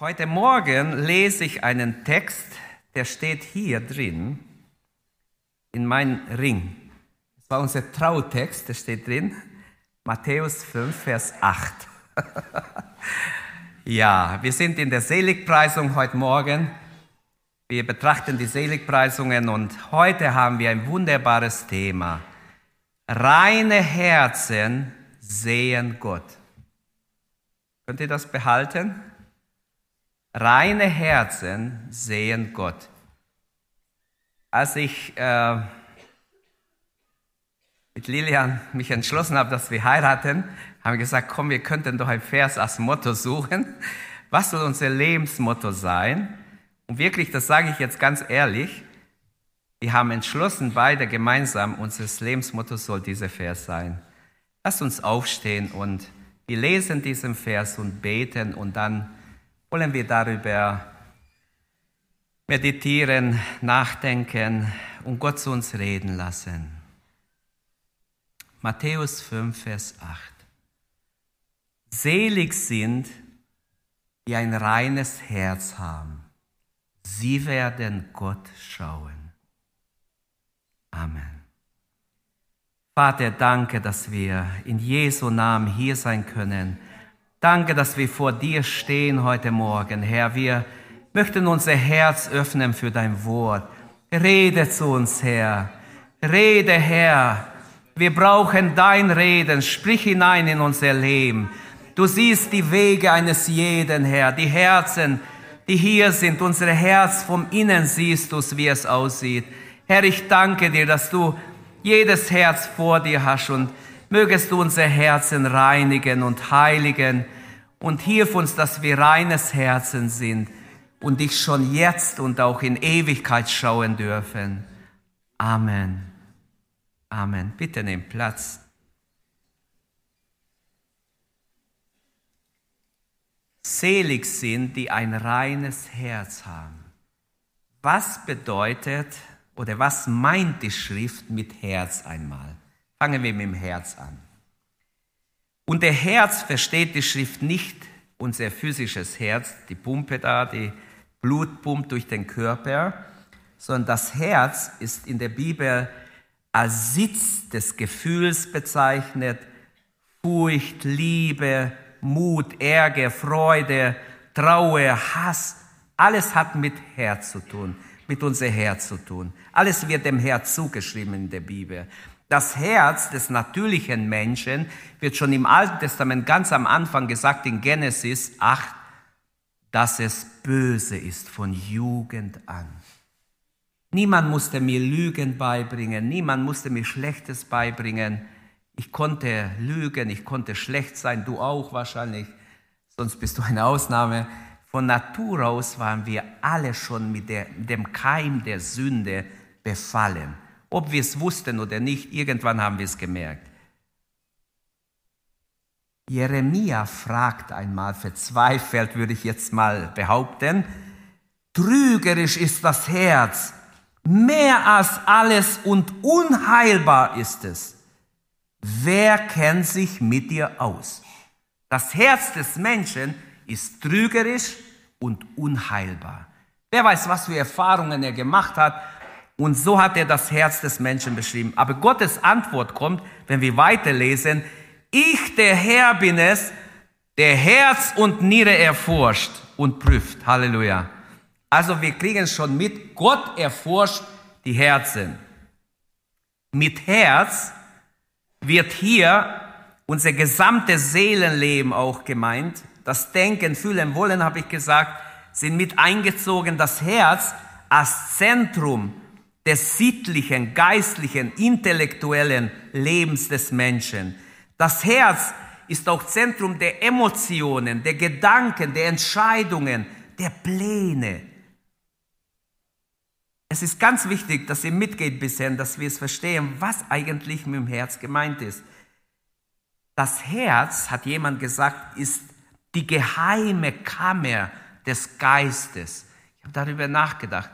Heute Morgen lese ich einen Text, der steht hier drin, in meinem Ring. Das war unser Trautext, der steht drin, Matthäus 5, Vers 8. ja, wir sind in der Seligpreisung heute Morgen. Wir betrachten die Seligpreisungen und heute haben wir ein wunderbares Thema. Reine Herzen sehen Gott. Könnt ihr das behalten? Reine Herzen sehen Gott. Als ich äh, mit Lilian mich entschlossen habe, dass wir heiraten, haben wir gesagt, komm, wir könnten doch ein Vers als Motto suchen. Was soll unser Lebensmotto sein? Und wirklich, das sage ich jetzt ganz ehrlich, wir haben entschlossen, beide gemeinsam, unser Lebensmotto soll dieser Vers sein. Lass uns aufstehen und wir lesen diesen Vers und beten und dann wollen wir darüber meditieren, nachdenken und Gott zu uns reden lassen. Matthäus 5, Vers 8. Selig sind, die ein reines Herz haben. Sie werden Gott schauen. Amen. Vater, danke, dass wir in Jesu Namen hier sein können Danke, dass wir vor dir stehen heute Morgen, Herr. Wir möchten unser Herz öffnen für dein Wort. Rede zu uns, Herr. Rede, Herr. Wir brauchen dein Reden. Sprich hinein in unser Leben. Du siehst die Wege eines jeden, Herr. Die Herzen, die hier sind. Unser Herz vom Innen siehst du, wie es aussieht. Herr, ich danke dir, dass du jedes Herz vor dir hast und Mögest du unser Herzen reinigen und heiligen und hilf uns, dass wir reines Herzen sind und dich schon jetzt und auch in Ewigkeit schauen dürfen. Amen. Amen. Bitte nimm Platz. Selig sind, die ein reines Herz haben. Was bedeutet oder was meint die Schrift mit Herz einmal? Fangen wir mit dem Herz an. Und der Herz versteht die Schrift nicht unser physisches Herz, die Pumpe da, die Blut pumpt durch den Körper, sondern das Herz ist in der Bibel als Sitz des Gefühls bezeichnet, Furcht, Liebe, Mut, Ärger, Freude, Trauer, Hass, alles hat mit Herz zu tun, mit unser Herz zu tun. Alles wird dem Herz zugeschrieben in der Bibel. Das Herz des natürlichen Menschen wird schon im Alten Testament ganz am Anfang gesagt in Genesis 8, dass es böse ist von Jugend an. Niemand musste mir Lügen beibringen, niemand musste mir Schlechtes beibringen. Ich konnte lügen, ich konnte schlecht sein, du auch wahrscheinlich, sonst bist du eine Ausnahme. Von Natur aus waren wir alle schon mit, der, dem Keim der Sünde befallen. Ob wir es wussten oder nicht, irgendwann haben wir es gemerkt. Jeremia fragt einmal, verzweifelt würde ich jetzt mal behaupten, trügerisch ist das Herz, mehr als alles und unheilbar ist es. Wer kennt sich mit dir aus? Das Herz des Menschen ist trügerisch und unheilbar. Wer weiß, was für Erfahrungen er gemacht hat, und so hat er das Herz des Menschen beschrieben. Aber Gottes Antwort kommt, wenn wir weiterlesen, ich, der Herr bin es, der Herz und Niere erforscht und prüft. Halleluja. Also wir kriegen schon mit, Gott erforscht die Herzen. Mit Herz wird hier unser gesamtes Seelenleben auch gemeint. Das Denken, Fühlen, Wollen, habe ich gesagt, sind mit eingezogen. Das Herz als Zentrum des sittlichen, geistlichen, intellektuellen Lebens des Menschen. Das Herz ist auch Zentrum der Emotionen, der Gedanken, der Entscheidungen, der Pläne. Es ist ganz wichtig, dass ihr mitgeht bisher, dass wir es verstehen, was eigentlich mit dem Herz gemeint ist. Das Herz, hat jemand gesagt, ist die geheime Kammer des Geistes. Ich habe darüber nachgedacht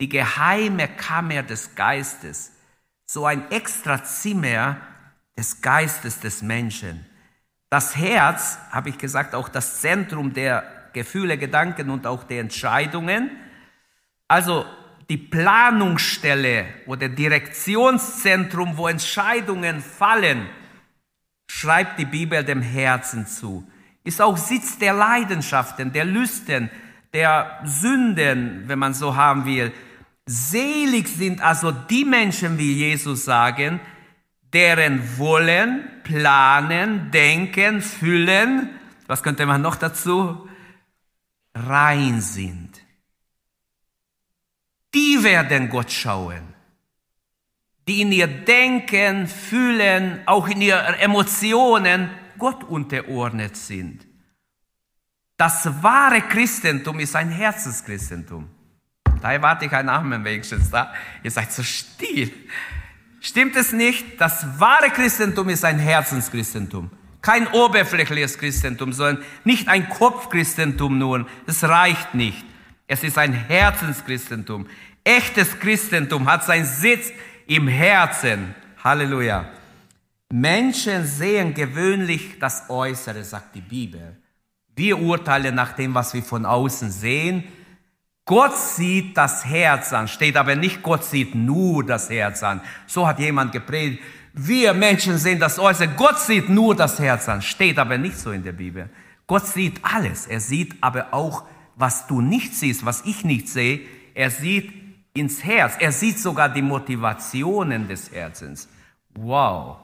die geheime Kammer des Geistes, so ein extra Zimmer des Geistes des Menschen. Das Herz, habe ich gesagt, auch das Zentrum der Gefühle, Gedanken und auch der Entscheidungen. Also die Planungsstelle oder Direktionszentrum, wo Entscheidungen fallen, schreibt die Bibel dem Herzen zu. Ist auch Sitz der Leidenschaften, der Lüsten, der Sünden, wenn man so haben will. Selig sind also die Menschen, wie Jesus sagen, deren Wollen, Planen, Denken, Fühlen, was könnte man noch dazu, rein sind. Die werden Gott schauen, die in ihr Denken, Fühlen, auch in ihren Emotionen Gott unterordnet sind. Das wahre Christentum ist ein Herzenschristentum. Ein Amen wenigstens da. Ihr seid so still. Stimmt es nicht? Das wahre Christentum ist ein Herzenschristentum. Kein oberflächliches Christentum, sondern nicht ein Kopfchristentum nur. Das reicht nicht. Es ist ein Herzenschristentum. Echtes Christentum hat seinen Sitz im Herzen. Halleluja. Menschen sehen gewöhnlich das Äußere, sagt die Bibel. Wir urteilen nach dem, was wir von außen sehen. Gott sieht das Herz an, steht aber nicht, Gott sieht nur das Herz an. So hat jemand gepredigt. Wir Menschen sehen das Äußere, Gott sieht nur das Herz an, steht aber nicht so in der Bibel. Gott sieht alles, er sieht aber auch, was du nicht siehst, was ich nicht sehe, er sieht ins Herz, er sieht sogar die Motivationen des Herzens. Wow.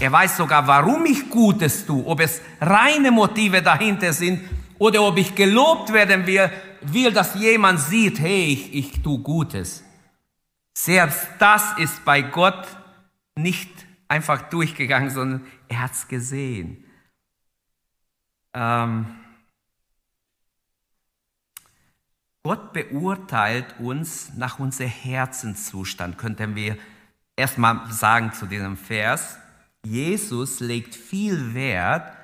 Er weiß sogar, warum ich Gutes tue, ob es reine Motive dahinter sind oder ob ich gelobt werden will, will, dass jemand sieht, hey, ich, ich tue Gutes. Selbst das ist bei Gott nicht einfach durchgegangen, sondern er hat es gesehen. Ähm, Gott beurteilt uns nach unserem Herzenszustand, könnten wir erstmal sagen zu diesem Vers. Jesus legt viel Wert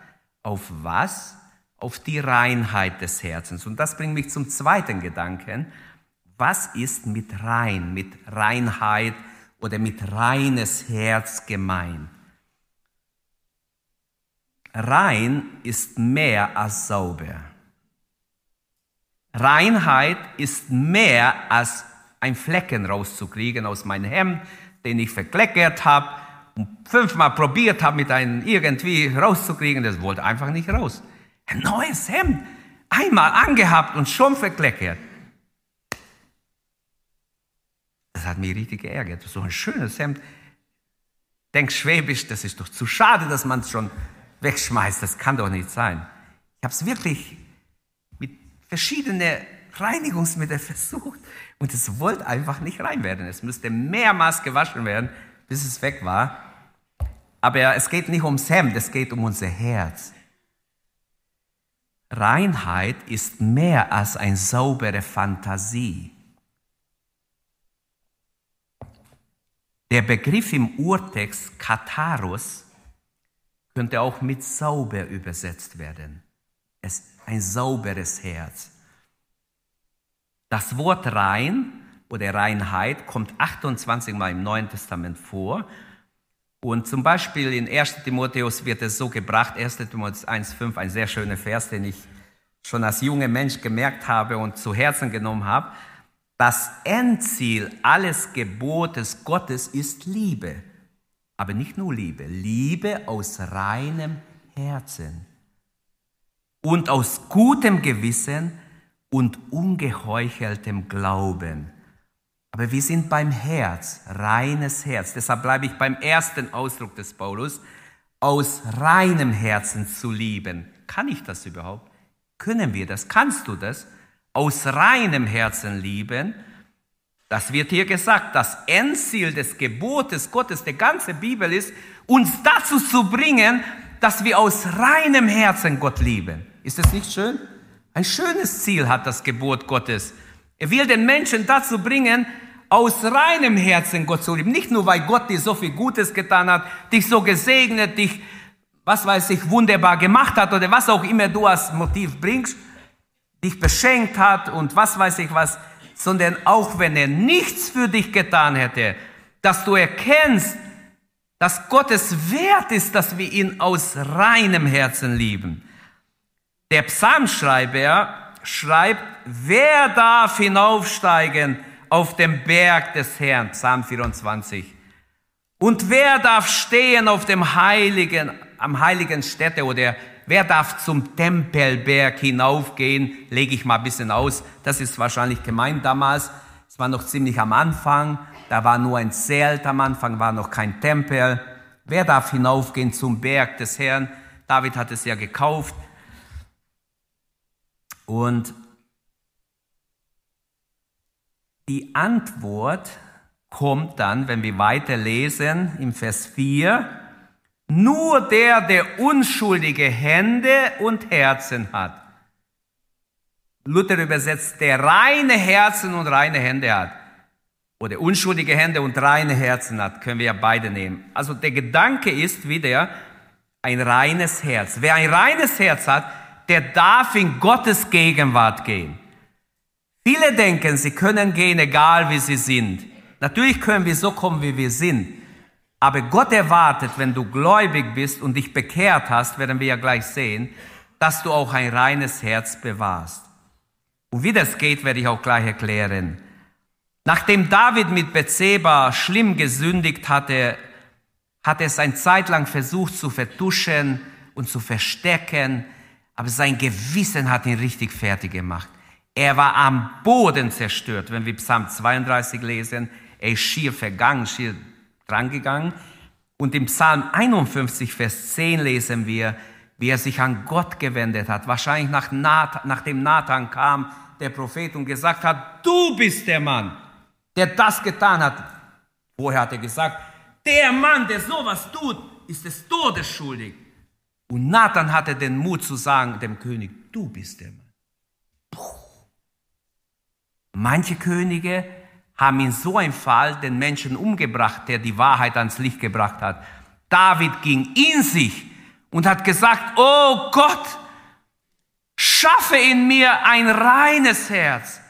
auf was? Auf die Reinheit des Herzens. Und das bringt mich zum zweiten Gedanken. Was ist mit rein, mit Reinheit oder mit reines Herz gemeint? Rein ist mehr als sauber. Reinheit ist mehr als ein Flecken rauszukriegen aus meinem Hemd, den ich verkleckert habe und fünfmal probiert habe, mit einem irgendwie rauszukriegen. Das wollte einfach nicht raus. Ein neues Hemd. Einmal angehabt und schon verkleckert. Das hat mich richtig geärgert. So ein schönes Hemd. Denk schwäbisch, das ist doch zu schade, dass man es schon wegschmeißt. Das kann doch nicht sein. Ich habe es wirklich mit verschiedenen Reinigungsmitteln versucht und es wollte einfach nicht rein werden. Es müsste mehrmals gewaschen werden, bis es weg war. Aber es geht nicht ums Hemd, es geht um unser Herz. Reinheit ist mehr als eine saubere Fantasie. Der Begriff im Urtext Katharus könnte auch mit sauber übersetzt werden. Es ein sauberes Herz. Das Wort rein oder Reinheit kommt 28 Mal im Neuen Testament vor und zum Beispiel in 1 Timotheus wird es so gebracht, 1 Timotheus 1,5, ein sehr schöner Vers, den ich schon als junger Mensch gemerkt habe und zu Herzen genommen habe. Das Endziel alles Gebotes Gottes ist Liebe. Aber nicht nur Liebe, Liebe aus reinem Herzen und aus gutem Gewissen und ungeheucheltem Glauben. Aber wir sind beim Herz, reines Herz. Deshalb bleibe ich beim ersten Ausdruck des Paulus, aus reinem Herzen zu lieben. Kann ich das überhaupt? Können wir das? Kannst du das? Aus reinem Herzen lieben? Das wird hier gesagt, das Endziel des Gebotes Gottes, der ganze Bibel ist, uns dazu zu bringen, dass wir aus reinem Herzen Gott lieben. Ist das nicht schön? Ein schönes Ziel hat das Gebot Gottes. Er will den Menschen dazu bringen, aus reinem Herzen Gott zu lieben. Nicht nur, weil Gott dir so viel Gutes getan hat, dich so gesegnet, dich, was weiß ich, wunderbar gemacht hat oder was auch immer du als Motiv bringst, dich beschenkt hat und was weiß ich was, sondern auch wenn er nichts für dich getan hätte, dass du erkennst, dass Gottes wert ist, dass wir ihn aus reinem Herzen lieben. Der Psalmschreiber schreibt, wer darf hinaufsteigen auf den Berg des Herrn, Psalm 24. Und wer darf stehen auf dem heiligen, am heiligen Stätte oder wer darf zum Tempelberg hinaufgehen? Lege ich mal ein bisschen aus. Das ist wahrscheinlich gemeint damals. Es war noch ziemlich am Anfang. Da war nur ein Zelt am Anfang, war noch kein Tempel. Wer darf hinaufgehen zum Berg des Herrn? David hat es ja gekauft. Und die Antwort kommt dann, wenn wir weiterlesen, im Vers 4. Nur der, der unschuldige Hände und Herzen hat. Luther übersetzt, der reine Herzen und reine Hände hat. Oder unschuldige Hände und reine Herzen hat, können wir ja beide nehmen. Also der Gedanke ist wieder ein reines Herz. Wer ein reines Herz hat, der darf in Gottes Gegenwart gehen. Viele denken, sie können gehen, egal wie sie sind. Natürlich können wir so kommen, wie wir sind. Aber Gott erwartet, wenn du gläubig bist und dich bekehrt hast, werden wir ja gleich sehen, dass du auch ein reines Herz bewahrst. Und wie das geht, werde ich auch gleich erklären. Nachdem David mit Bethseba schlimm gesündigt hatte, hat er es eine Zeit lang versucht zu vertuschen und zu verstecken, aber sein Gewissen hat ihn richtig fertig gemacht. Er war am Boden zerstört, wenn wir Psalm 32 lesen. Er ist schier vergangen, schier drangegangen. Und im Psalm 51, Vers 10 lesen wir, wie er sich an Gott gewendet hat. Wahrscheinlich nach Nathan, nachdem Nathan kam, der Prophet, und gesagt hat, du bist der Mann, der das getan hat. Vorher hat er gesagt, der Mann, der sowas tut, ist des Todes schuldig. Und Nathan hatte den Mut zu sagen dem König, du bist der Mann. Puh. Manche Könige haben in so einem Fall den Menschen umgebracht, der die Wahrheit ans Licht gebracht hat. David ging in sich und hat gesagt, oh Gott, schaffe in mir ein reines Herz.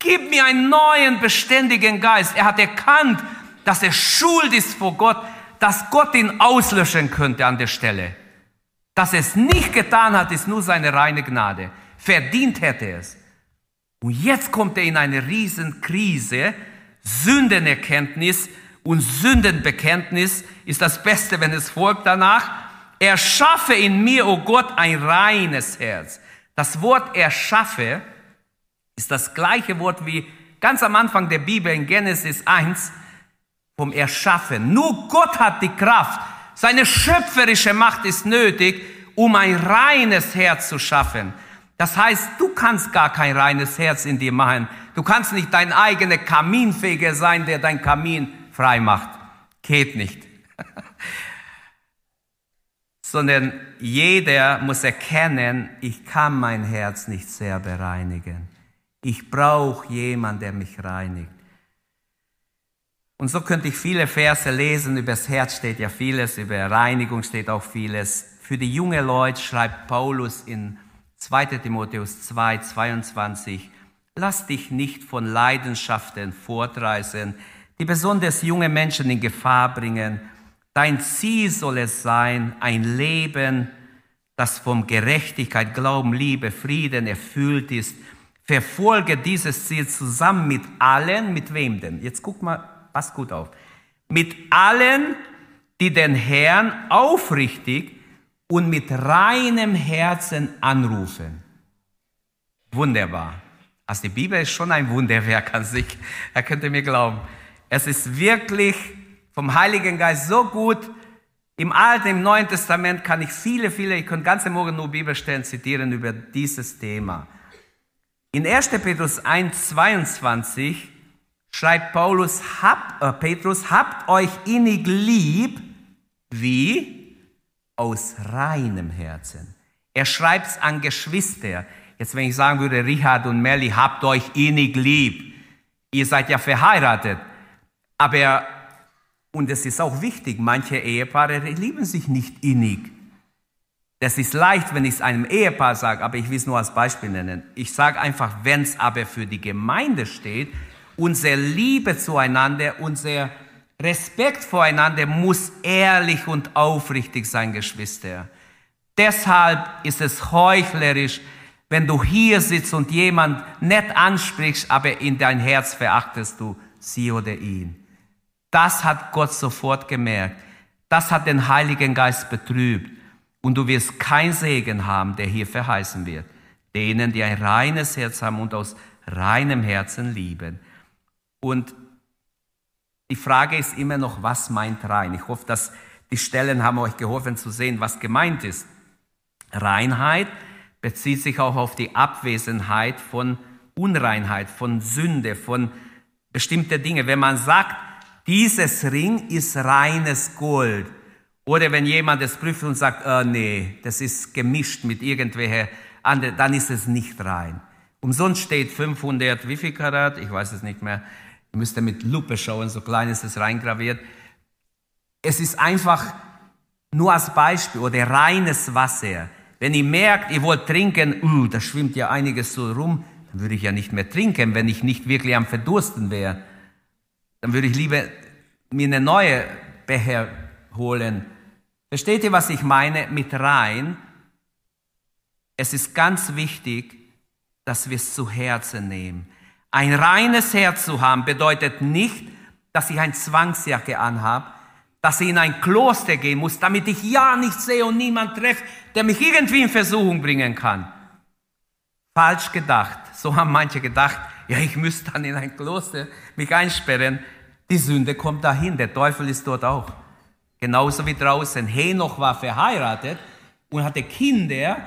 Gib mir einen neuen, beständigen Geist. Er hat erkannt, dass er schuld ist vor Gott, dass Gott ihn auslöschen könnte an der Stelle. Dass er es nicht getan hat, ist nur seine reine Gnade. Verdient hätte er es. Und jetzt kommt er in eine Riesenkrise. Sündenerkenntnis und Sündenbekenntnis ist das Beste, wenn es folgt danach. Erschaffe in mir, o oh Gott, ein reines Herz. Das Wort erschaffe ist das gleiche Wort wie ganz am Anfang der Bibel in Genesis 1 vom Erschaffen. Nur Gott hat die Kraft. Seine schöpferische Macht ist nötig, um ein reines Herz zu schaffen. Das heißt, du kannst gar kein reines Herz in dir machen. Du kannst nicht dein eigener Kaminfeger sein, der dein Kamin frei macht. Geht nicht. Sondern jeder muss erkennen, ich kann mein Herz nicht sehr bereinigen. Ich brauche jemanden, der mich reinigt. Und so könnte ich viele Verse lesen. Über das Herz steht ja vieles, über Reinigung steht auch vieles. Für die junge Leute schreibt Paulus in 2. Timotheus 2, 22. Lass dich nicht von Leidenschaften fortreißen, die besonders junge Menschen in Gefahr bringen. Dein Ziel soll es sein, ein Leben, das vom Gerechtigkeit, Glauben, Liebe, Frieden erfüllt ist. Verfolge dieses Ziel zusammen mit allen, mit wem denn? Jetzt guck mal, pass gut auf. Mit allen, die den Herrn aufrichtig und mit reinem Herzen anrufen. Wunderbar. Also die Bibel ist schon ein Wunderwerk an sich. Er könnte mir glauben. Es ist wirklich vom Heiligen Geist so gut. Im Alten, im Neuen Testament kann ich viele, viele, ich könnte ganze Morgen nur Bibelstellen zitieren über dieses Thema. In 1. Petrus 1, 22 schreibt Paulus, hab, äh, Petrus, habt euch innig lieb, wie? Aus reinem Herzen. Er schreibt es an Geschwister. Jetzt, wenn ich sagen würde, Richard und Melly, habt euch innig lieb. Ihr seid ja verheiratet. Aber, und es ist auch wichtig, manche Ehepaare lieben sich nicht innig. Das ist leicht, wenn ich es einem Ehepaar sage, aber ich will es nur als Beispiel nennen. Ich sage einfach, wenn es aber für die Gemeinde steht, unsere Liebe zueinander, unser Respekt voreinander muss ehrlich und aufrichtig sein, Geschwister. Deshalb ist es heuchlerisch, Wenn du hier sitzt und jemand nett ansprichst, aber in dein Herz verachtest du sie oder ihn. Das hat Gott sofort gemerkt. Das hat den Heiligen Geist betrübt. Und du wirst kein Segen haben, der hier verheißen wird. Denen, die ein reines Herz haben und aus reinem Herzen lieben. Und die Frage ist immer noch, was meint rein? Ich hoffe, dass die Stellen haben euch geholfen zu sehen, was gemeint ist. Reinheit bezieht sich auch auf die Abwesenheit von Unreinheit, von Sünde, von bestimmten Dingen. Wenn man sagt, dieses Ring ist reines Gold, oder wenn jemand es prüft und sagt, oh, nee, das ist gemischt mit irgendwelchen anderen, dann ist es nicht rein. Umsonst steht 500, wie viel Karat? Ich weiß es nicht mehr. Ihr müsst mit Lupe schauen, so klein ist es reingraviert. Es ist einfach nur als Beispiel oder reines Wasser. Wenn ihr merkt, ihr wollt trinken, uh, da schwimmt ja einiges so rum, dann würde ich ja nicht mehr trinken, wenn ich nicht wirklich am Verdursten wäre. Dann würde ich lieber mir eine neue Becher holen. Versteht ihr, was ich meine mit rein? Es ist ganz wichtig, dass wir es zu Herzen nehmen. Ein reines Herz zu haben bedeutet nicht, dass ich ein Zwangsjacke anhabe, dass ich in ein Kloster gehen muss, damit ich ja nichts sehe und niemand treffe, der mich irgendwie in Versuchung bringen kann. Falsch gedacht. So haben manche gedacht, ja, ich müsste dann in ein Kloster mich einsperren. Die Sünde kommt dahin, der Teufel ist dort auch. Genauso wie draußen. Henoch war verheiratet und hatte Kinder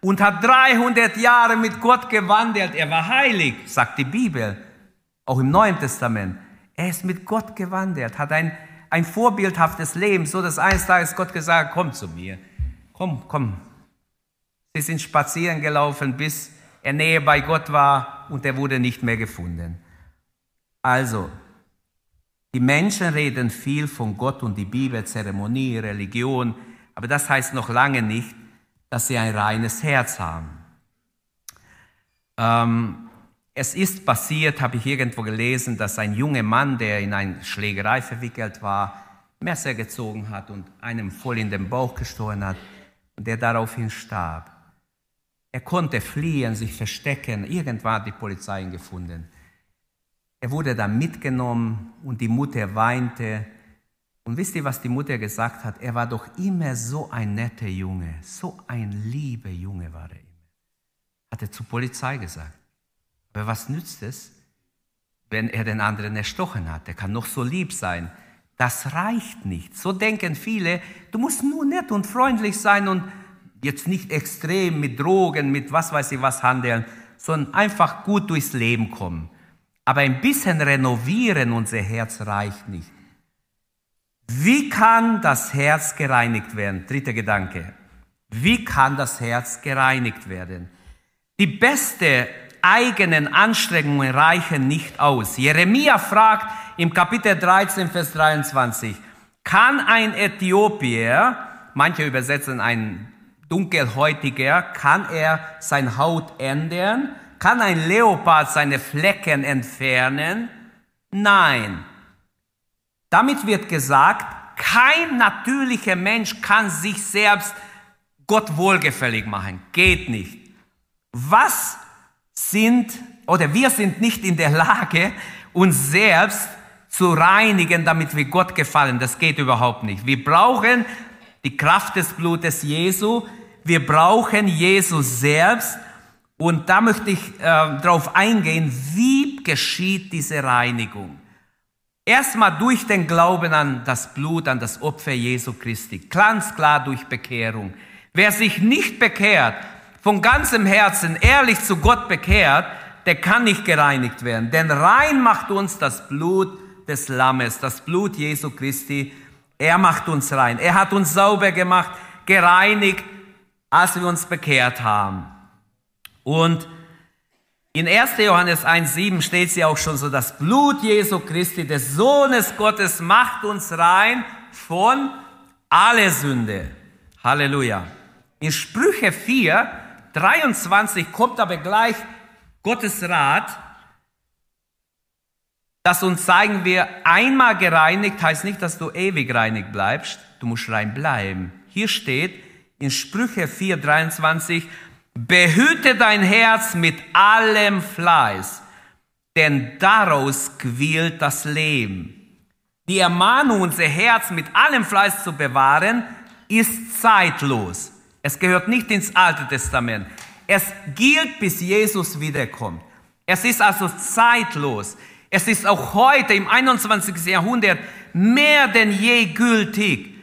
und hat 300 Jahre mit Gott gewandelt. Er war heilig, sagt die Bibel, auch im Neuen Testament. Er ist mit Gott gewandelt, hat ein, ein vorbildhaftes Leben, so dass eines Tages Gott gesagt hat, komm zu mir, komm, komm. Sie sind spazieren gelaufen, bis er näher bei Gott war und er wurde nicht mehr gefunden. Also, die Menschen reden viel von Gott und die Bibel, Zeremonie, Religion, aber das heißt noch lange nicht, dass sie ein reines Herz haben. Ähm, es ist passiert, habe ich irgendwo gelesen, dass ein junger Mann, der in eine Schlägerei verwickelt war, Messer gezogen hat und einem voll in den Bauch gestochen hat und der daraufhin starb. Er konnte fliehen, sich verstecken. Irgendwann hat die Polizei ihn gefunden. Er wurde dann mitgenommen und die Mutter weinte und wisst ihr, was die Mutter gesagt hat? Er war doch immer so ein netter Junge, so ein lieber Junge war er immer. Hat er zur Polizei gesagt. Aber was nützt es, wenn er den anderen erstochen hat? Er kann noch so lieb sein. Das reicht nicht. So denken viele, du musst nur nett und freundlich sein und jetzt nicht extrem mit Drogen, mit was weiß ich was handeln, sondern einfach gut durchs Leben kommen. Aber ein bisschen renovieren unser Herz reicht nicht. Wie kann das Herz gereinigt werden? Dritter Gedanke. Wie kann das Herz gereinigt werden? Die beste eigenen Anstrengungen reichen nicht aus. Jeremia fragt im Kapitel 13, Vers 23, kann ein Äthiopier, manche übersetzen ein dunkelhäutiger, kann er sein Haut ändern? Kann ein Leopard seine Flecken entfernen? Nein. Damit wird gesagt, kein natürlicher Mensch kann sich selbst Gott wohlgefällig machen. Geht nicht. Was sind, oder wir sind nicht in der Lage, uns selbst zu reinigen, damit wir Gott gefallen. Das geht überhaupt nicht. Wir brauchen die Kraft des Blutes Jesu. Wir brauchen Jesus selbst. Und da möchte ich äh, darauf eingehen, wie geschieht diese Reinigung. Erstmal durch den Glauben an das Blut, an das Opfer Jesu Christi. Ganz klar durch Bekehrung. Wer sich nicht bekehrt, von ganzem Herzen ehrlich zu Gott bekehrt, der kann nicht gereinigt werden. Denn rein macht uns das Blut des Lammes, das Blut Jesu Christi. Er macht uns rein. Er hat uns sauber gemacht, gereinigt, als wir uns bekehrt haben. Und in 1. Johannes 1.7 steht sie auch schon so, das Blut Jesu Christi, des Sohnes Gottes, macht uns rein von alle Sünde. Halleluja. In Sprüche 4, 23 kommt aber gleich Gottes Rat, das uns zeigen wir, einmal gereinigt heißt nicht, dass du ewig reinig bleibst, du musst rein bleiben. Hier steht in Sprüche 4, 23, Behüte dein Herz mit allem Fleiß, denn daraus quillt das Leben. Die Ermahnung, unser Herz mit allem Fleiß zu bewahren, ist zeitlos. Es gehört nicht ins Alte Testament. Es gilt, bis Jesus wiederkommt. Es ist also zeitlos. Es ist auch heute im 21. Jahrhundert mehr denn je gültig.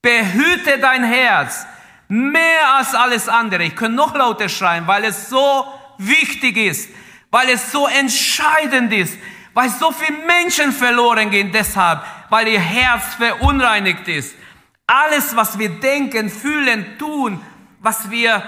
Behüte dein Herz mehr als alles andere. Ich könnte noch lauter schreien, weil es so wichtig ist, weil es so entscheidend ist, weil so viele Menschen verloren gehen deshalb, weil ihr Herz verunreinigt ist. Alles, was wir denken, fühlen, tun, was wir,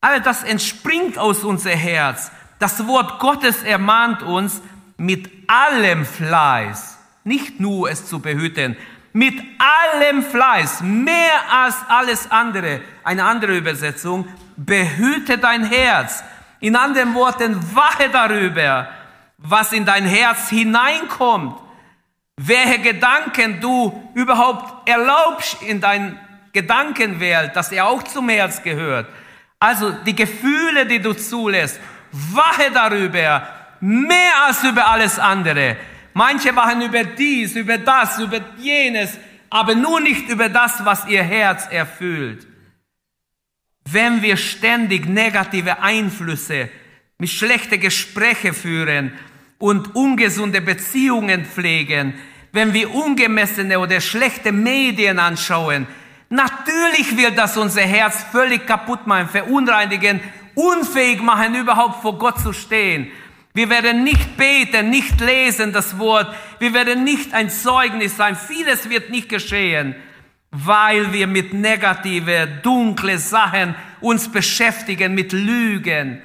all das entspringt aus unser Herz. Das Wort Gottes ermahnt uns, mit allem Fleiß, nicht nur es zu behüten, mit allem Fleiß, mehr als alles andere, eine andere Übersetzung, behüte dein Herz. In anderen Worten, wache darüber, was in dein Herz hineinkommt, welche Gedanken du überhaupt erlaubst in dein Gedankenwelt, dass er auch zum Herz gehört. Also die Gefühle, die du zulässt, wache darüber, mehr als über alles andere. Manche wachen über dies, über das, über jenes, aber nur nicht über das, was ihr Herz erfüllt. Wenn wir ständig negative Einflüsse mit schlechten Gespräche führen und ungesunde Beziehungen pflegen, wenn wir ungemessene oder schlechte Medien anschauen, natürlich wird das unser Herz völlig kaputt machen, verunreinigen, unfähig machen, überhaupt vor Gott zu stehen. Wir werden nicht beten, nicht lesen das Wort. Wir werden nicht ein Zeugnis sein. Vieles wird nicht geschehen, weil wir mit negative, dunkle Sachen uns beschäftigen, mit Lügen.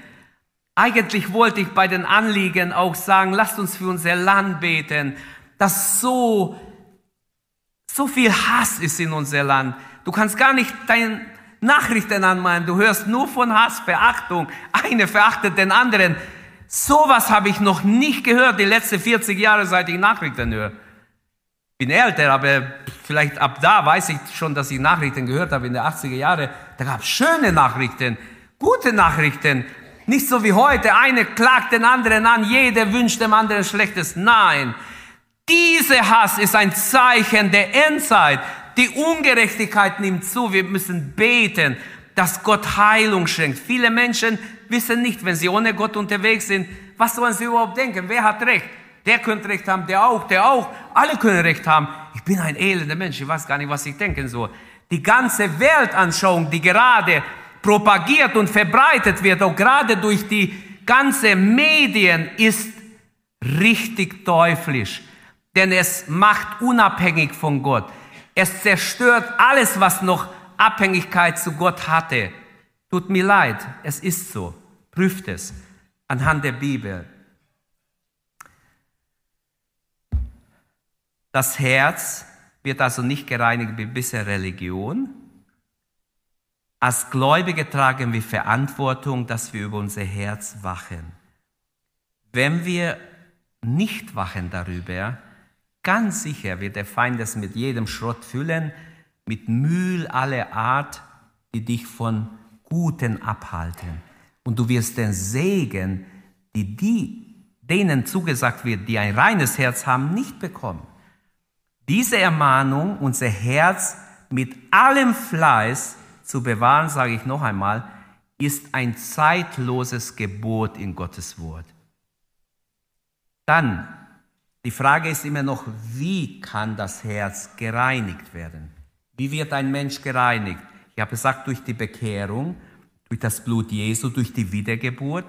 Eigentlich wollte ich bei den Anliegen auch sagen, lasst uns für unser Land beten, dass so, so viel Hass ist in unser Land. Du kannst gar nicht deine Nachrichten anmalen. Du hörst nur von Hass, Verachtung. Eine verachtet den anderen. Sowas habe ich noch nicht gehört die letzten 40 Jahre, seit ich Nachrichten höre. Bin älter, aber vielleicht ab da weiß ich schon, dass ich Nachrichten gehört habe in den 80er Jahren. Da gab es schöne Nachrichten, gute Nachrichten. Nicht so wie heute, eine klagt den anderen an, jeder wünscht dem anderen Schlechtes. Nein, dieser Hass ist ein Zeichen der Endzeit. Die Ungerechtigkeit nimmt zu. Wir müssen beten, dass Gott Heilung schenkt. Viele Menschen wissen nicht, wenn sie ohne Gott unterwegs sind, was sollen sie überhaupt denken? Wer hat Recht? Der könnte Recht haben, der auch, der auch. Alle können Recht haben. Ich bin ein elender Mensch, ich weiß gar nicht, was ich denken soll. Die ganze Weltanschauung, die gerade propagiert und verbreitet wird, auch gerade durch die ganze Medien, ist richtig teuflisch. Denn es macht unabhängig von Gott. Es zerstört alles, was noch Abhängigkeit zu Gott hatte. Tut mir leid, es ist so. Prüft es anhand der Bibel. Das Herz wird also nicht gereinigt wie bisher Religion. Als Gläubige tragen wir Verantwortung, dass wir über unser Herz wachen. Wenn wir nicht wachen darüber, ganz sicher wird der Feind es mit jedem Schrott füllen, mit Müll aller Art, die dich von Guten abhalten. Und du wirst den Segen, die, die denen zugesagt wird, die ein reines Herz haben, nicht bekommen. Diese Ermahnung, unser Herz mit allem Fleiß zu bewahren, sage ich noch einmal, ist ein zeitloses Gebot in Gottes Wort. Dann, die Frage ist immer noch, wie kann das Herz gereinigt werden? Wie wird ein Mensch gereinigt? Ich habe gesagt, durch die Bekehrung, durch das Blut Jesu, durch die Wiedergeburt,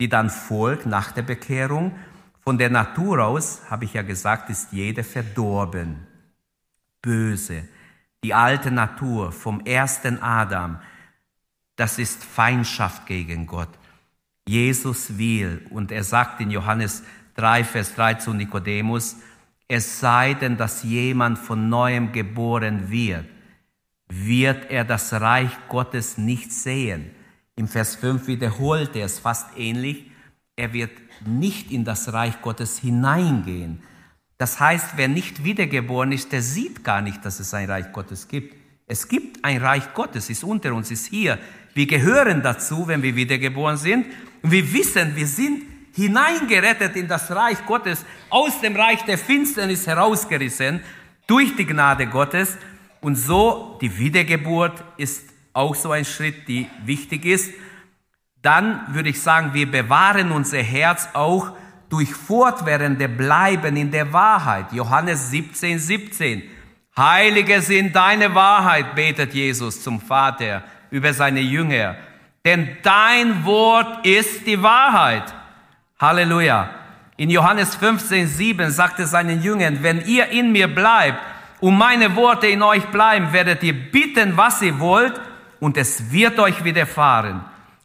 die dann folgt nach der Bekehrung. Von der Natur aus, habe ich ja gesagt, ist jede verdorben, böse. Die alte Natur vom ersten Adam, das ist Feindschaft gegen Gott. Jesus will, und er sagt in Johannes 3, Vers 3 zu Nikodemus, es sei denn, dass jemand von neuem geboren wird, wird er das Reich Gottes nicht sehen. Im Vers 5 wiederholt er es fast ähnlich. Er wird nicht in das Reich Gottes hineingehen. Das heißt, wer nicht wiedergeboren ist, der sieht gar nicht, dass es ein Reich Gottes gibt. Es gibt ein Reich Gottes, ist unter uns, ist hier. Wir gehören dazu, wenn wir wiedergeboren sind. Wir wissen, wir sind hineingerettet in das Reich Gottes, aus dem Reich der Finsternis herausgerissen durch die Gnade Gottes. Und so die Wiedergeburt ist auch so ein Schritt, die wichtig ist. Dann würde ich sagen, wir bewahren unser Herz auch durch fortwährende Bleiben in der Wahrheit. Johannes 17, 17. Heilige sind deine Wahrheit, betet Jesus zum Vater über seine Jünger. Denn dein Wort ist die Wahrheit. Halleluja. In Johannes 15, 7 sagte seinen Jüngern, wenn ihr in mir bleibt und meine Worte in euch bleiben, werdet ihr bitten, was ihr wollt, und es wird euch widerfahren.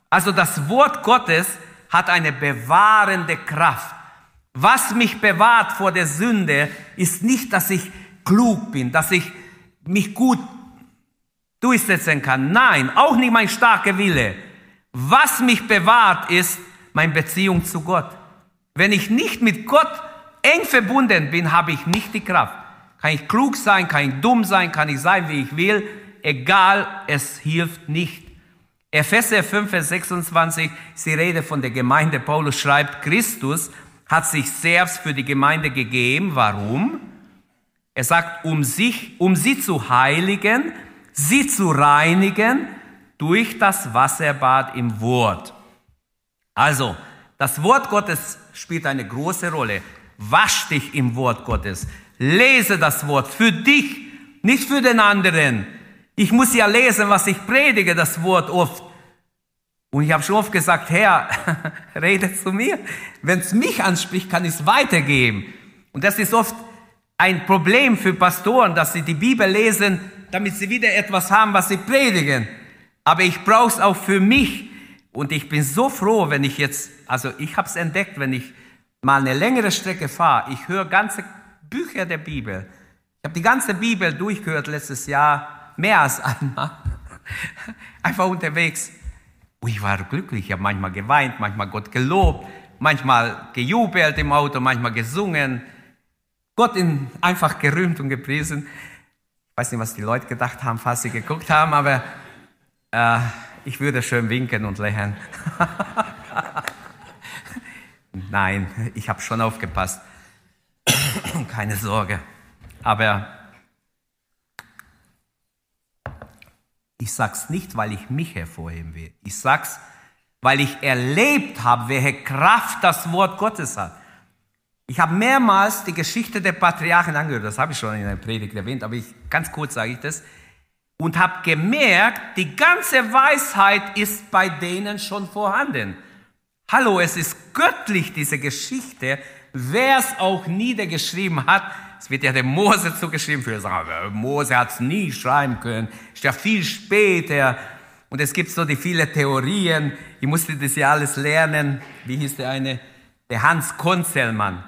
Also das Wort Gottes hat eine bewahrende Kraft. Was mich bewahrt vor der Sünde, ist nicht, dass ich klug bin, dass ich mich gut durchsetzen kann. Nein, auch nicht mein starker Wille. Was mich bewahrt, ist meine Beziehung zu Gott. Wenn ich nicht mit Gott eng verbunden bin, habe ich nicht die Kraft. Kann ich klug sein, kann ich dumm sein, kann ich sein, wie ich will. Egal, es hilft nicht. Epheser 5, Vers 26 ist die Rede von der Gemeinde. Paulus schreibt, Christus hat sich selbst für die Gemeinde gegeben. Warum? Er sagt, um sich, um sie zu heiligen, sie zu reinigen durch das Wasserbad im Wort. Also, das Wort Gottes spielt eine große Rolle. Wasch dich im Wort Gottes. Lese das Wort für dich, nicht für den anderen. Ich muss ja lesen, was ich predige, das Wort oft. Und ich habe schon oft gesagt, Herr, rede zu mir. Wenn es mich anspricht, kann ich es weitergeben. Und das ist oft ein Problem für Pastoren, dass sie die Bibel lesen, damit sie wieder etwas haben, was sie predigen. Aber ich brauche es auch für mich. Und ich bin so froh, wenn ich jetzt, also ich habe es entdeckt, wenn ich mal eine längere Strecke fahre, ich höre ganze Bücher der Bibel. Ich habe die ganze Bibel durchgehört letztes Jahr, mehr als einmal. Einfach unterwegs. Und ich war glücklich, ich habe manchmal geweint, manchmal Gott gelobt, manchmal gejubelt im Auto, manchmal gesungen. Gott in, einfach gerühmt und gepriesen. Ich weiß nicht, was die Leute gedacht haben, falls sie geguckt haben, aber äh, ich würde schön winken und lächeln. Nein, ich habe schon aufgepasst. Keine Sorge. Aber Ich sag's nicht, weil ich mich hervorheben will. Ich sag's, weil ich erlebt habe, welche Kraft das Wort Gottes hat. Ich habe mehrmals die Geschichte der Patriarchen angehört, das habe ich schon in der Predigt erwähnt, aber ich, ganz kurz sage ich das, und habe gemerkt, die ganze Weisheit ist bei denen schon vorhanden. Hallo, es ist göttlich, diese Geschichte. Wer es auch niedergeschrieben hat, es wird ja dem Mose zugeschrieben, für sagen, Mose hat es nie schreiben können, ist ja viel später. Und es gibt so die viele Theorien. Ich musste das ja alles lernen. Wie hieß der eine? Der Hans Konzelmann.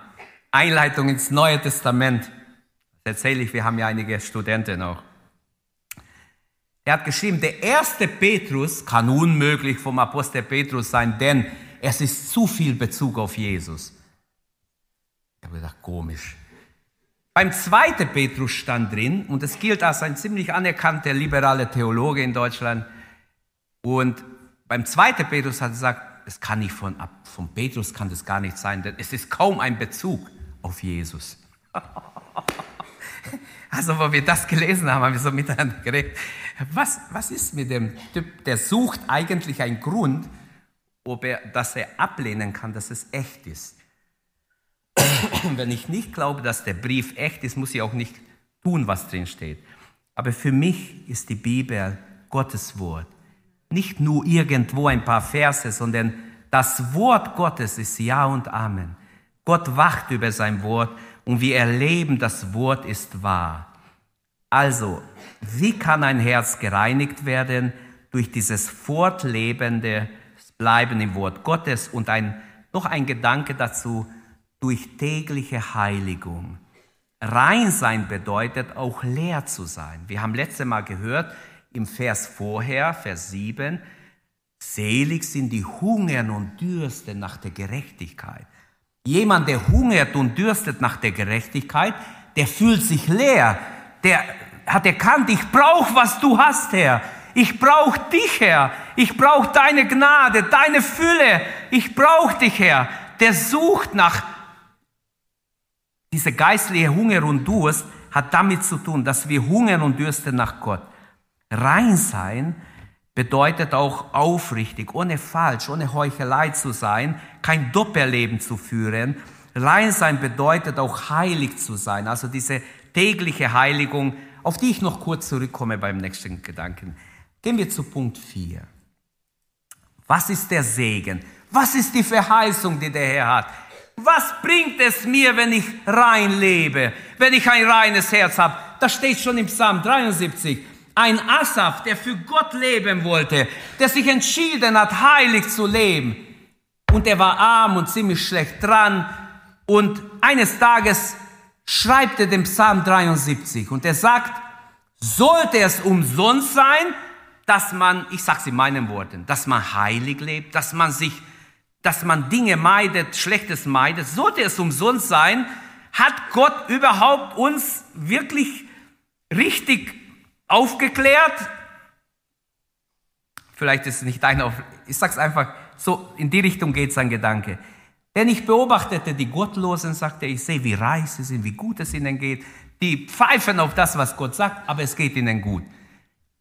Einleitung ins Neue Testament. Das erzähle ich, wir haben ja einige Studenten auch. Er hat geschrieben, der erste Petrus kann unmöglich vom Apostel Petrus sein, denn es ist zu viel Bezug auf Jesus. Habe gedacht, komisch. Beim zweiten Petrus stand drin, und es gilt als ein ziemlich anerkannter liberaler Theologe in Deutschland, und beim zweiten Petrus hat er gesagt, es kann nicht von, von Petrus kann das gar nicht sein, denn es ist kaum ein Bezug auf Jesus. Also, wo wir das gelesen haben, haben wir so miteinander geredet. Was, was ist mit dem Typ? Der sucht eigentlich einen Grund, ob er, dass er ablehnen kann, dass es echt ist. wenn ich nicht glaube, dass der Brief echt ist, muss ich auch nicht tun, was drin steht. Aber für mich ist die Bibel Gottes Wort. Nicht nur irgendwo ein paar Verse, sondern das Wort Gottes ist Ja und Amen. Gott wacht über sein Wort und wir erleben, das Wort ist wahr. Also, wie kann ein Herz gereinigt werden? Durch dieses fortlebende Bleiben im Wort Gottes und ein, noch ein Gedanke dazu, durch tägliche Heiligung. Rein sein bedeutet auch leer zu sein. Wir haben letzte Mal gehört im Vers vorher, Vers 7, selig sind die hungern und dürsten nach der Gerechtigkeit. Jemand, der hungert und dürstet nach der Gerechtigkeit, der fühlt sich leer. Der hat erkannt, ich brauche, was du hast, Herr. Ich brauche dich, Herr. Ich brauche deine Gnade, deine Fülle. Ich brauche dich, Herr. Der sucht nach diese geistliche Hunger und Durst hat damit zu tun, dass wir hungern und dürsten nach Gott. Rein sein bedeutet auch aufrichtig, ohne falsch, ohne Heuchelei zu sein, kein Doppelleben zu führen. Rein sein bedeutet auch heilig zu sein, also diese tägliche Heiligung, auf die ich noch kurz zurückkomme beim nächsten Gedanken. Gehen wir zu Punkt 4. Was ist der Segen? Was ist die Verheißung, die der Herr hat? Was bringt es mir, wenn ich rein lebe, wenn ich ein reines Herz habe? Das steht schon im Psalm 73. Ein Asaf, der für Gott leben wollte, der sich entschieden hat, heilig zu leben. Und er war arm und ziemlich schlecht dran. Und eines Tages schreibt er den Psalm 73 und er sagt, sollte es umsonst sein, dass man, ich sage es in meinen Worten, dass man heilig lebt, dass man sich dass man Dinge meidet, Schlechtes meidet, sollte es umsonst sein, hat Gott überhaupt uns wirklich richtig aufgeklärt? Vielleicht ist es nicht deine, Auf ich sag's einfach, so in die Richtung geht sein Gedanke. Denn ich beobachtete die Gottlosen, sagte ich sehe, wie reich sie sind, wie gut es ihnen geht. Die pfeifen auf das, was Gott sagt, aber es geht ihnen gut.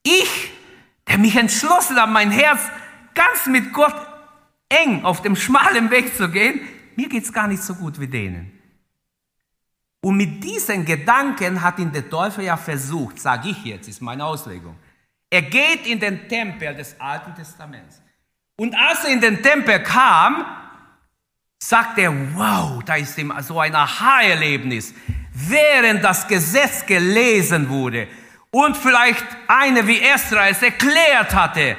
Ich, der mich entschlossen habe, mein Herz ganz mit Gott eng auf dem schmalen Weg zu gehen, mir geht's gar nicht so gut wie denen. Und mit diesen Gedanken hat ihn der Teufel ja versucht, sage ich jetzt, ist meine Auslegung. Er geht in den Tempel des Alten Testaments. Und als er in den Tempel kam, sagt er, wow, da ist ihm so ein Aha-Erlebnis. Während das Gesetz gelesen wurde und vielleicht eine wie Esra es erklärt hatte,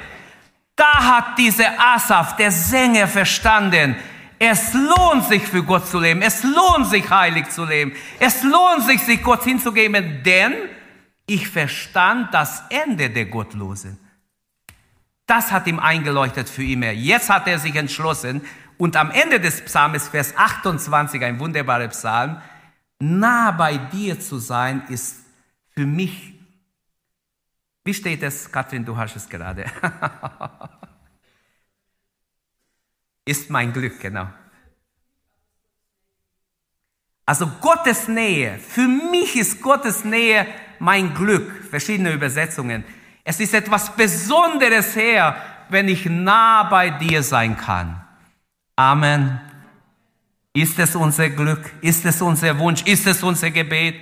da hat dieser Asaf, der Sänger, verstanden, es lohnt sich für Gott zu leben, es lohnt sich heilig zu leben, es lohnt sich, sich Gott hinzugeben, denn ich verstand das Ende der Gottlosen. Das hat ihm eingeleuchtet für immer. Jetzt hat er sich entschlossen und am Ende des Psalms, Vers 28, ein wunderbarer Psalm, nah bei dir zu sein, ist für mich wie steht es, Katrin, du hast es gerade. ist mein Glück, genau. Also Gottes Nähe, für mich ist Gottes Nähe mein Glück, verschiedene Übersetzungen. Es ist etwas Besonderes her, wenn ich nah bei dir sein kann. Amen. Ist es unser Glück? Ist es unser Wunsch? Ist es unser Gebet?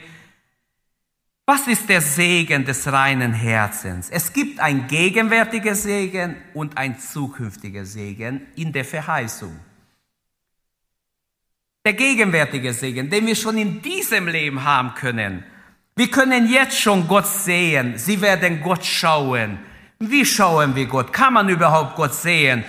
Was ist der Segen des reinen Herzens? Es gibt ein gegenwärtiger Segen und ein zukünftiger Segen in der Verheißung. Der gegenwärtige Segen, den wir schon in diesem Leben haben können. Wir können jetzt schon Gott sehen. Sie werden Gott schauen. Wie schauen wir Gott? Kann man überhaupt Gott sehen?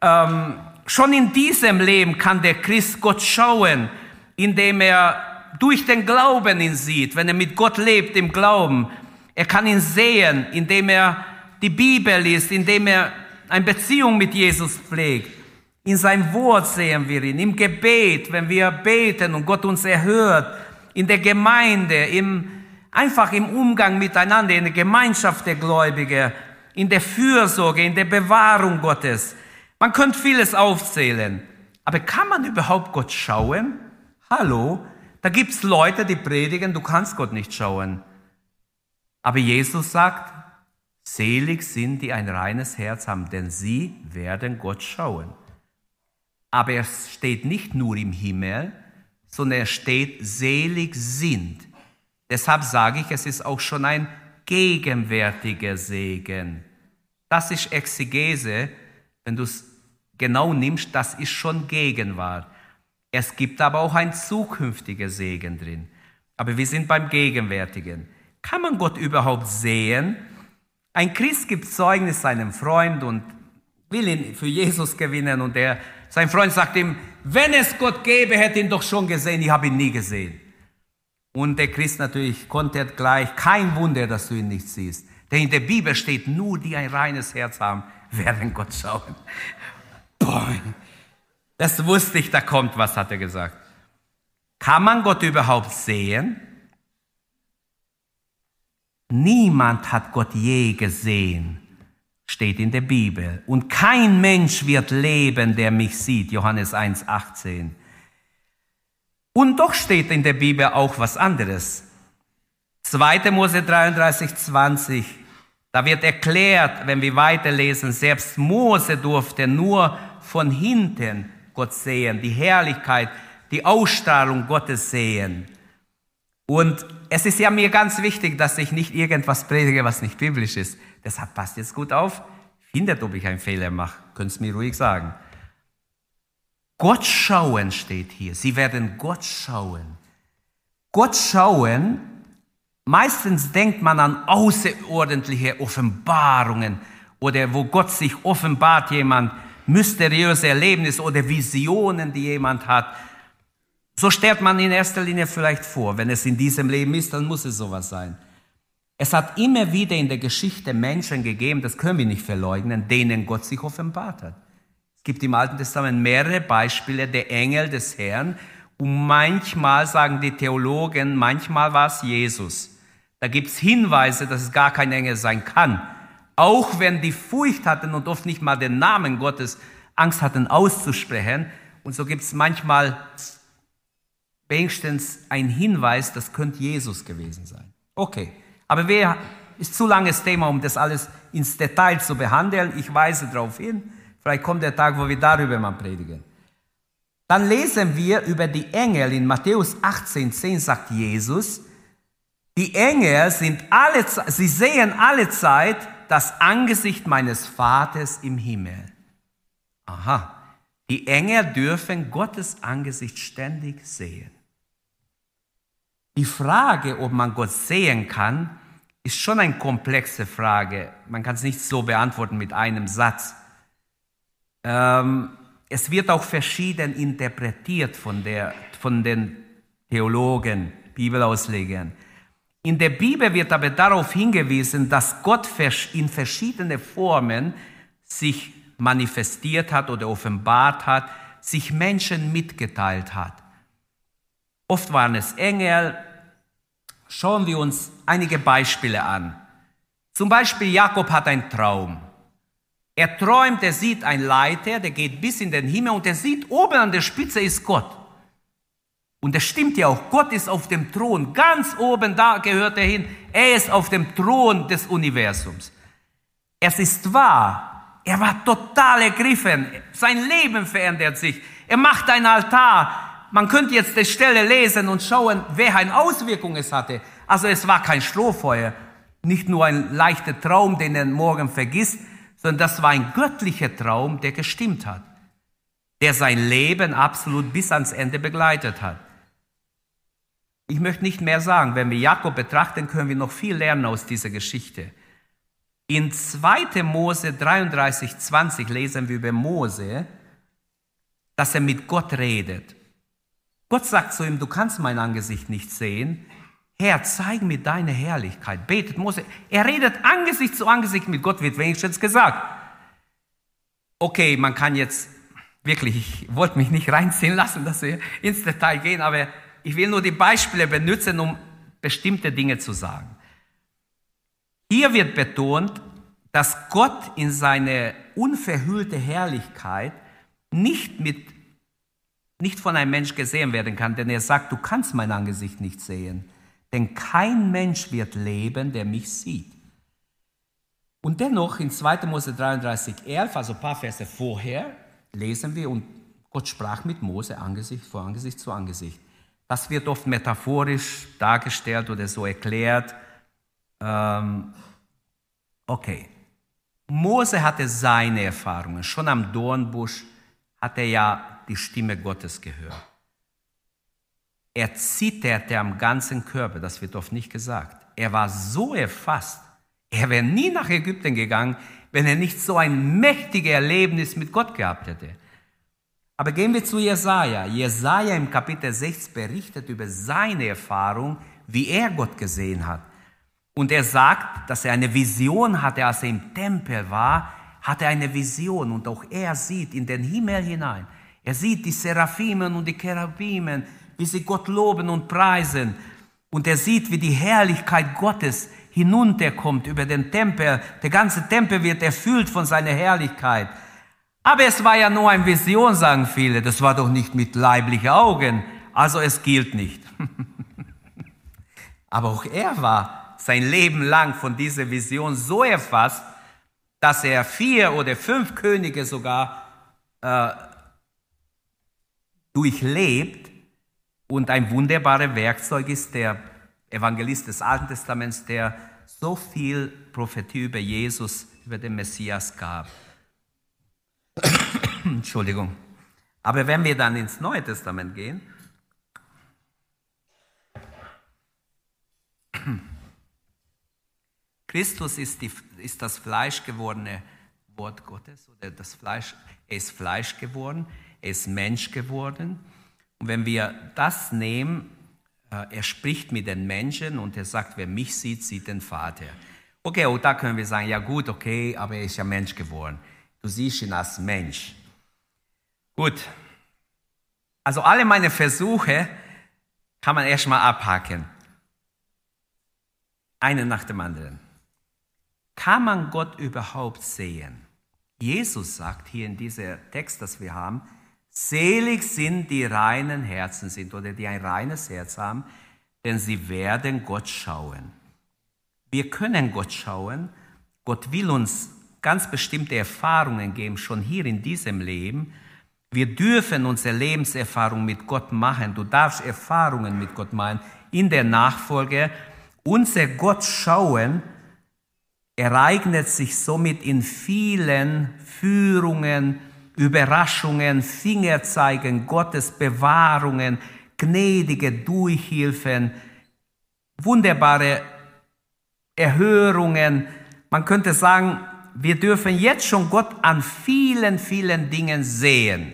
Ähm, schon in diesem Leben kann der Christ Gott schauen, indem er durch den Glauben ihn sieht, wenn er mit Gott lebt im Glauben. Er kann ihn sehen, indem er die Bibel liest, indem er eine Beziehung mit Jesus pflegt. In sein Wort sehen wir ihn, im Gebet, wenn wir beten und Gott uns erhört, in der Gemeinde, im, einfach im Umgang miteinander, in der Gemeinschaft der Gläubigen, in der Fürsorge, in der Bewahrung Gottes. Man könnte vieles aufzählen. Aber kann man überhaupt Gott schauen? Hallo? Da gibt's Leute, die predigen, du kannst Gott nicht schauen. Aber Jesus sagt, selig sind, die ein reines Herz haben, denn sie werden Gott schauen. Aber er steht nicht nur im Himmel, sondern er steht, selig sind. Deshalb sage ich, es ist auch schon ein gegenwärtiger Segen. Das ist Exegese, wenn du es genau nimmst, das ist schon Gegenwart. Es gibt aber auch ein zukünftiger Segen drin. Aber wir sind beim Gegenwärtigen. Kann man Gott überhaupt sehen? Ein Christ gibt Zeugnis seinem Freund und will ihn für Jesus gewinnen und er, sein Freund sagt ihm, wenn es Gott gäbe, hätte ihn doch schon gesehen, ich habe ihn nie gesehen. Und der Christ natürlich kontert gleich, kein Wunder, dass du ihn nicht siehst. Denn in der Bibel steht, nur die ein reines Herz haben, werden Gott schauen. Boah, das wusste ich, da kommt was, hat er gesagt. Kann man Gott überhaupt sehen? Niemand hat Gott je gesehen. steht in der Bibel. Und kein Mensch wird leben, der mich sieht. Johannes 1, 18. Und doch steht in der Bibel auch was anderes. 2. Mose 33, 20. Da wird erklärt, wenn wir weiterlesen, selbst Mose durfte nur von hinten Gott sehen, die Herrlichkeit, die Ausstrahlung Gottes sehen. Und es ist ja mir ganz wichtig, dass ich nicht irgendwas predige, was nicht biblisch ist. Deshalb passt jetzt gut auf. Findet, ob ich einen Fehler mache. Könnt ihr mir ruhig sagen. Gott schauen steht hier. Sie werden Gott schauen. Gott schauen, meistens denkt man an außerordentliche Offenbarungen oder wo Gott sich offenbart, jemand mysteriöse Erlebnisse oder Visionen, die jemand hat. So stellt man in erster Linie vielleicht vor, wenn es in diesem Leben ist, dann muss es sowas sein. Es hat immer wieder in der Geschichte Menschen gegeben, das können wir nicht verleugnen, denen Gott sich offenbart hat. Es gibt im Alten Testament mehrere Beispiele der Engel des Herrn und manchmal sagen die Theologen, manchmal war es Jesus. Da gibt es Hinweise, dass es gar kein Engel sein kann. Auch wenn die Furcht hatten und oft nicht mal den Namen Gottes Angst hatten auszusprechen. Und so gibt es manchmal wenigstens einen Hinweis, das könnte Jesus gewesen sein. Okay. Aber wer ist zu langes Thema, um das alles ins Detail zu behandeln. Ich weise darauf hin. Vielleicht kommt der Tag, wo wir darüber mal predigen. Dann lesen wir über die Engel in Matthäus 18, 10 sagt Jesus, die Engel sind alle, sie sehen alle Zeit das Angesicht meines Vaters im Himmel. Aha, die Engel dürfen Gottes Angesicht ständig sehen. Die Frage, ob man Gott sehen kann, ist schon eine komplexe Frage. Man kann es nicht so beantworten mit einem Satz. Ähm, es wird auch verschieden interpretiert von, der, von den Theologen, Bibelauslegern. In der Bibel wird aber darauf hingewiesen, dass Gott in verschiedene Formen sich manifestiert hat oder offenbart hat, sich Menschen mitgeteilt hat. Oft waren es Engel, Schauen wir uns einige Beispiele an. Zum Beispiel Jakob hat einen Traum. Er träumt, er sieht einen Leiter, der geht bis in den Himmel und er sieht, oben an der Spitze ist Gott. Und das stimmt ja auch, Gott ist auf dem Thron, ganz oben, da gehört er hin. Er ist auf dem Thron des Universums. Es ist wahr, er war total ergriffen, sein Leben verändert sich. Er macht einen Altar, man könnte jetzt die Stelle lesen und schauen, eine Auswirkung es hatte. Also es war kein Strohfeuer, nicht nur ein leichter Traum, den er morgen vergisst, sondern das war ein göttlicher Traum, der gestimmt hat, der sein Leben absolut bis ans Ende begleitet hat. Ich möchte nicht mehr sagen, wenn wir Jakob betrachten, können wir noch viel lernen aus dieser Geschichte. In 2. Mose 33, 20 lesen wir über Mose, dass er mit Gott redet. Gott sagt zu ihm, du kannst mein Angesicht nicht sehen. Herr, zeig mir deine Herrlichkeit. Betet Mose. Er redet Angesicht zu Angesicht mit Gott, wird wenigstens gesagt. Okay, man kann jetzt wirklich, ich wollte mich nicht reinziehen lassen, dass wir ins Detail gehen, aber ich will nur die Beispiele benutzen, um bestimmte Dinge zu sagen. Hier wird betont, dass Gott in seine unverhüllte Herrlichkeit nicht mit nicht von einem Mensch gesehen werden kann, denn er sagt, du kannst mein Angesicht nicht sehen, denn kein Mensch wird leben, der mich sieht. Und dennoch in 2. Mose 33, 11, also ein paar Verse vorher, lesen wir, und Gott sprach mit Mose Angesicht vor Angesicht zu Angesicht. Das wird oft metaphorisch dargestellt oder so erklärt. Ähm, okay. Mose hatte seine Erfahrungen. Schon am Dornbusch hat er ja die Stimme Gottes gehört. Er zitterte am ganzen Körper, das wird oft nicht gesagt. Er war so erfasst, er wäre nie nach Ägypten gegangen, wenn er nicht so ein mächtiges Erlebnis mit Gott gehabt hätte. Aber gehen wir zu Jesaja. Jesaja im Kapitel 6 berichtet über seine Erfahrung, wie er Gott gesehen hat. Und er sagt, dass er eine Vision hatte, als er im Tempel war, hat er eine Vision und auch er sieht in den Himmel hinein. Er sieht die Seraphimen und die Cherubimen, wie sie Gott loben und preisen. Und er sieht, wie die Herrlichkeit Gottes hinunterkommt über den Tempel. Der ganze Tempel wird erfüllt von seiner Herrlichkeit. Aber es war ja nur eine Vision, sagen viele. Das war doch nicht mit leiblichen Augen. Also es gilt nicht. Aber auch er war sein Leben lang von dieser Vision so erfasst, dass er vier oder fünf Könige sogar äh, durchlebt und ein wunderbares Werkzeug ist der Evangelist des Alten Testaments, der so viel Prophetie über Jesus, über den Messias gab. Entschuldigung. Aber wenn wir dann ins Neue Testament gehen, Christus ist, die, ist das Fleisch gewordene Wort Gottes oder das Fleisch, er ist Fleisch geworden, er ist Mensch geworden. Und wenn wir das nehmen, äh, er spricht mit den Menschen und er sagt, wer mich sieht, sieht den Vater. Okay, und da können wir sagen, ja gut, okay, aber er ist ja Mensch geworden. Du siehst ihn als Mensch. Gut. Also alle meine Versuche kann man erstmal abhaken. Einen nach dem anderen. Kann man Gott überhaupt sehen? Jesus sagt hier in diesem Text, das wir haben, selig sind die reinen Herzen sind oder die ein reines Herz haben, denn sie werden Gott schauen. Wir können Gott schauen. Gott will uns ganz bestimmte Erfahrungen geben, schon hier in diesem Leben. Wir dürfen unsere Lebenserfahrung mit Gott machen. Du darfst Erfahrungen mit Gott machen in der Nachfolge. Unser Gott schauen ereignet sich somit in vielen Führungen, Überraschungen, Fingerzeigen, Gottes Bewahrungen, gnädige Durchhilfen, wunderbare Erhörungen. Man könnte sagen, wir dürfen jetzt schon Gott an vielen, vielen Dingen sehen.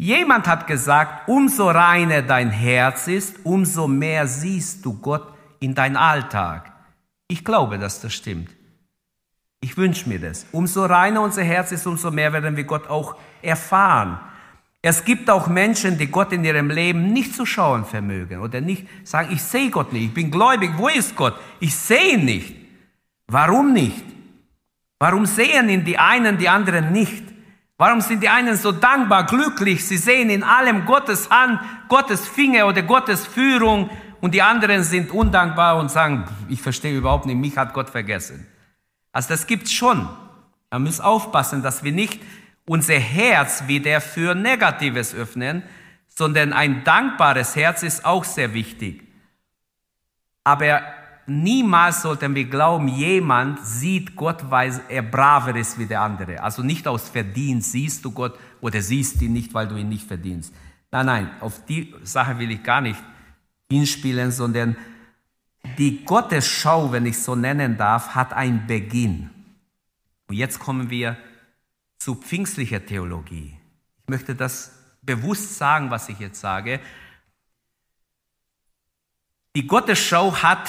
Jemand hat gesagt, umso reiner dein Herz ist, umso mehr siehst du Gott in dein Alltag. Ich glaube, dass das stimmt. Ich wünsche mir das. Umso reiner unser Herz ist, umso mehr werden wir Gott auch erfahren. Es gibt auch Menschen, die Gott in ihrem Leben nicht zu schauen vermögen oder nicht sagen, ich sehe Gott nicht, ich bin gläubig, wo ist Gott? Ich sehe ihn nicht. Warum nicht? Warum sehen ihn die einen, die anderen nicht? Warum sind die einen so dankbar, glücklich? Sie sehen in allem Gottes Hand, Gottes Finger oder Gottes Führung und die anderen sind undankbar und sagen, ich verstehe überhaupt nicht, mich hat Gott vergessen. Also das gibt's schon. Man muss aufpassen, dass wir nicht unser Herz wieder für Negatives öffnen, sondern ein dankbares Herz ist auch sehr wichtig. Aber niemals sollten wir glauben, jemand sieht Gott, weil er braver ist wie der andere. Also nicht aus Verdienst siehst du Gott oder siehst ihn nicht, weil du ihn nicht verdienst. Nein, nein, auf die Sache will ich gar nicht hinspielen, sondern die Gottesschau, wenn ich so nennen darf, hat einen Beginn. Und jetzt kommen wir zu pfingstlicher Theologie. Ich möchte das bewusst sagen, was ich jetzt sage. Die Gottesschau hat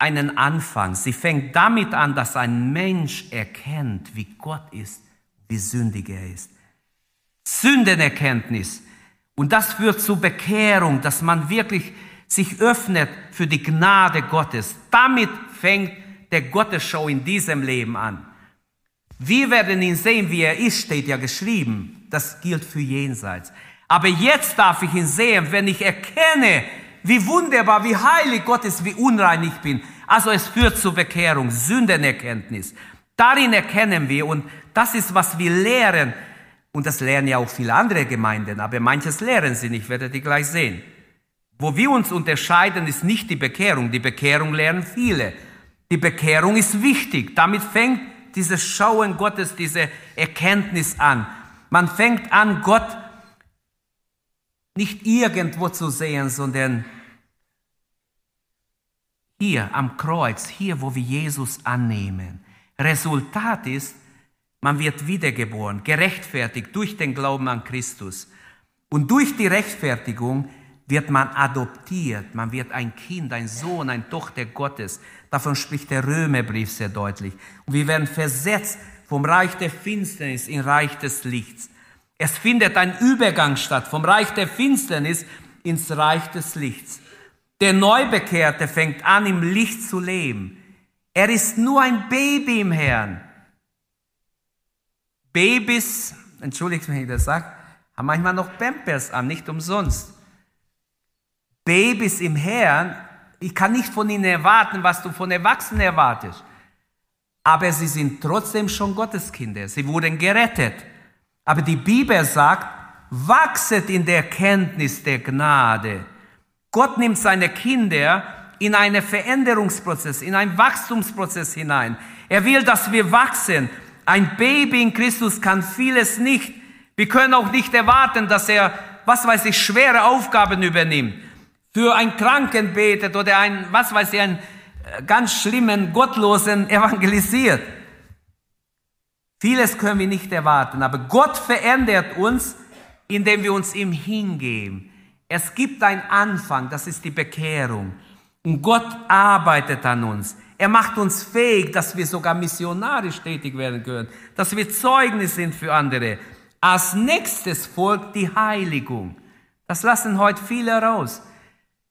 einen Anfang. Sie fängt damit an, dass ein Mensch erkennt, wie Gott ist, wie sündig er ist. Sündenerkenntnis. Und das führt zu Bekehrung, dass man wirklich sich öffnet für die Gnade Gottes. Damit fängt der Gottesschau in diesem Leben an. Wir werden ihn sehen, wie er ist, steht ja geschrieben. Das gilt für jenseits. Aber jetzt darf ich ihn sehen, wenn ich erkenne, wie wunderbar, wie heilig Gott ist, wie unrein ich bin. Also es führt zur Bekehrung, Sündenerkenntnis. Darin erkennen wir und das ist, was wir lehren. Und das lernen ja auch viele andere Gemeinden, aber manches lehren sie nicht, werdet ihr gleich sehen. Wo wir uns unterscheiden, ist nicht die Bekehrung. Die Bekehrung lernen viele. Die Bekehrung ist wichtig. Damit fängt dieses Schauen Gottes, diese Erkenntnis an. Man fängt an, Gott nicht irgendwo zu sehen, sondern hier am Kreuz, hier, wo wir Jesus annehmen. Resultat ist, man wird wiedergeboren, gerechtfertigt durch den Glauben an Christus. Und durch die Rechtfertigung wird man adoptiert, man wird ein Kind, ein Sohn, eine Tochter Gottes. Davon spricht der Römerbrief sehr deutlich. Und wir werden versetzt vom Reich der Finsternis in Reich des Lichts. Es findet ein Übergang statt vom Reich der Finsternis ins Reich des Lichts. Der Neubekehrte fängt an, im Licht zu leben. Er ist nur ein Baby im Herrn. Babys, entschuldigt wenn ich das sage, haben manchmal noch Pampers an, nicht umsonst. Babys im Herrn, ich kann nicht von ihnen erwarten, was du von Erwachsenen erwartest. Aber sie sind trotzdem schon Gotteskinder. Sie wurden gerettet. Aber die Bibel sagt, wachset in der Kenntnis der Gnade. Gott nimmt seine Kinder in einen Veränderungsprozess, in einen Wachstumsprozess hinein. Er will, dass wir wachsen. Ein Baby in Christus kann vieles nicht. Wir können auch nicht erwarten, dass er, was weiß ich, schwere Aufgaben übernimmt. Für einen Kranken betet oder ein, was weiß ich, einen äh, ganz schlimmen, gottlosen evangelisiert. Vieles können wir nicht erwarten, aber Gott verändert uns, indem wir uns ihm hingeben. Es gibt einen Anfang, das ist die Bekehrung. Und Gott arbeitet an uns. Er macht uns fähig, dass wir sogar missionarisch tätig werden können, dass wir Zeugnis sind für andere. Als nächstes folgt die Heiligung. Das lassen heute viele raus.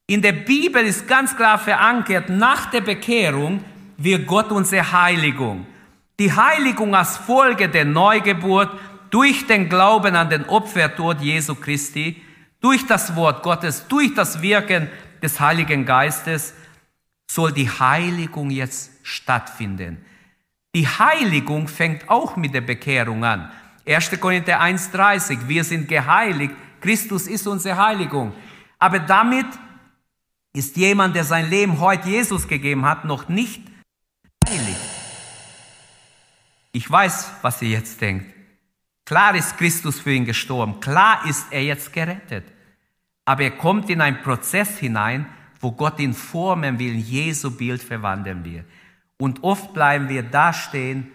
In der Bibel ist ganz klar verankert, nach der Bekehrung wird Gott unsere Heiligung. Die Heiligung als Folge der Neugeburt durch den Glauben an den Opfertod Jesu Christi, durch das Wort Gottes, durch das Wirken des Heiligen Geistes soll die Heiligung jetzt stattfinden. Die Heiligung fängt auch mit der Bekehrung an. 1. Korinther 1.30, wir sind geheiligt, Christus ist unsere Heiligung. Aber damit ist jemand, der sein Leben heute Jesus gegeben hat, noch nicht heilig. Ich weiß, was ihr jetzt denkt. Klar ist Christus für ihn gestorben, klar ist er jetzt gerettet. Aber er kommt in einen Prozess hinein, wo Gott ihn formen will, Jesu Bild verwandeln wir. Und oft bleiben wir da stehen,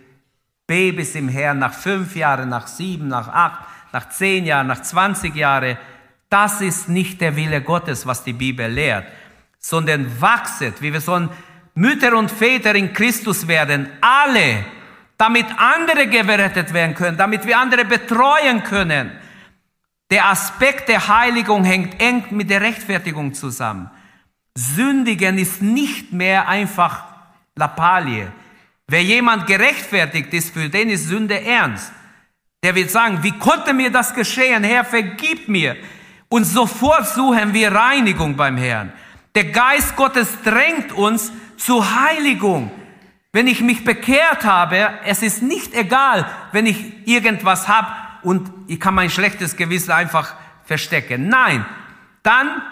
Babys im Herrn, nach fünf Jahren, nach sieben, nach acht, nach zehn Jahren, nach zwanzig Jahren. Das ist nicht der Wille Gottes, was die Bibel lehrt, sondern wachset, wie wir sollen Mütter und Väter in Christus werden, alle, damit andere gerettet werden können, damit wir andere betreuen können. Der Aspekt der Heiligung hängt eng mit der Rechtfertigung zusammen. Sündigen ist nicht mehr einfach Lappalie. Wer jemand gerechtfertigt ist, für den ist Sünde ernst. Der wird sagen, wie konnte mir das geschehen? Herr, vergib mir. Und sofort suchen wir Reinigung beim Herrn. Der Geist Gottes drängt uns zur Heiligung. Wenn ich mich bekehrt habe, es ist nicht egal, wenn ich irgendwas habe und ich kann mein schlechtes Gewissen einfach verstecken. Nein, dann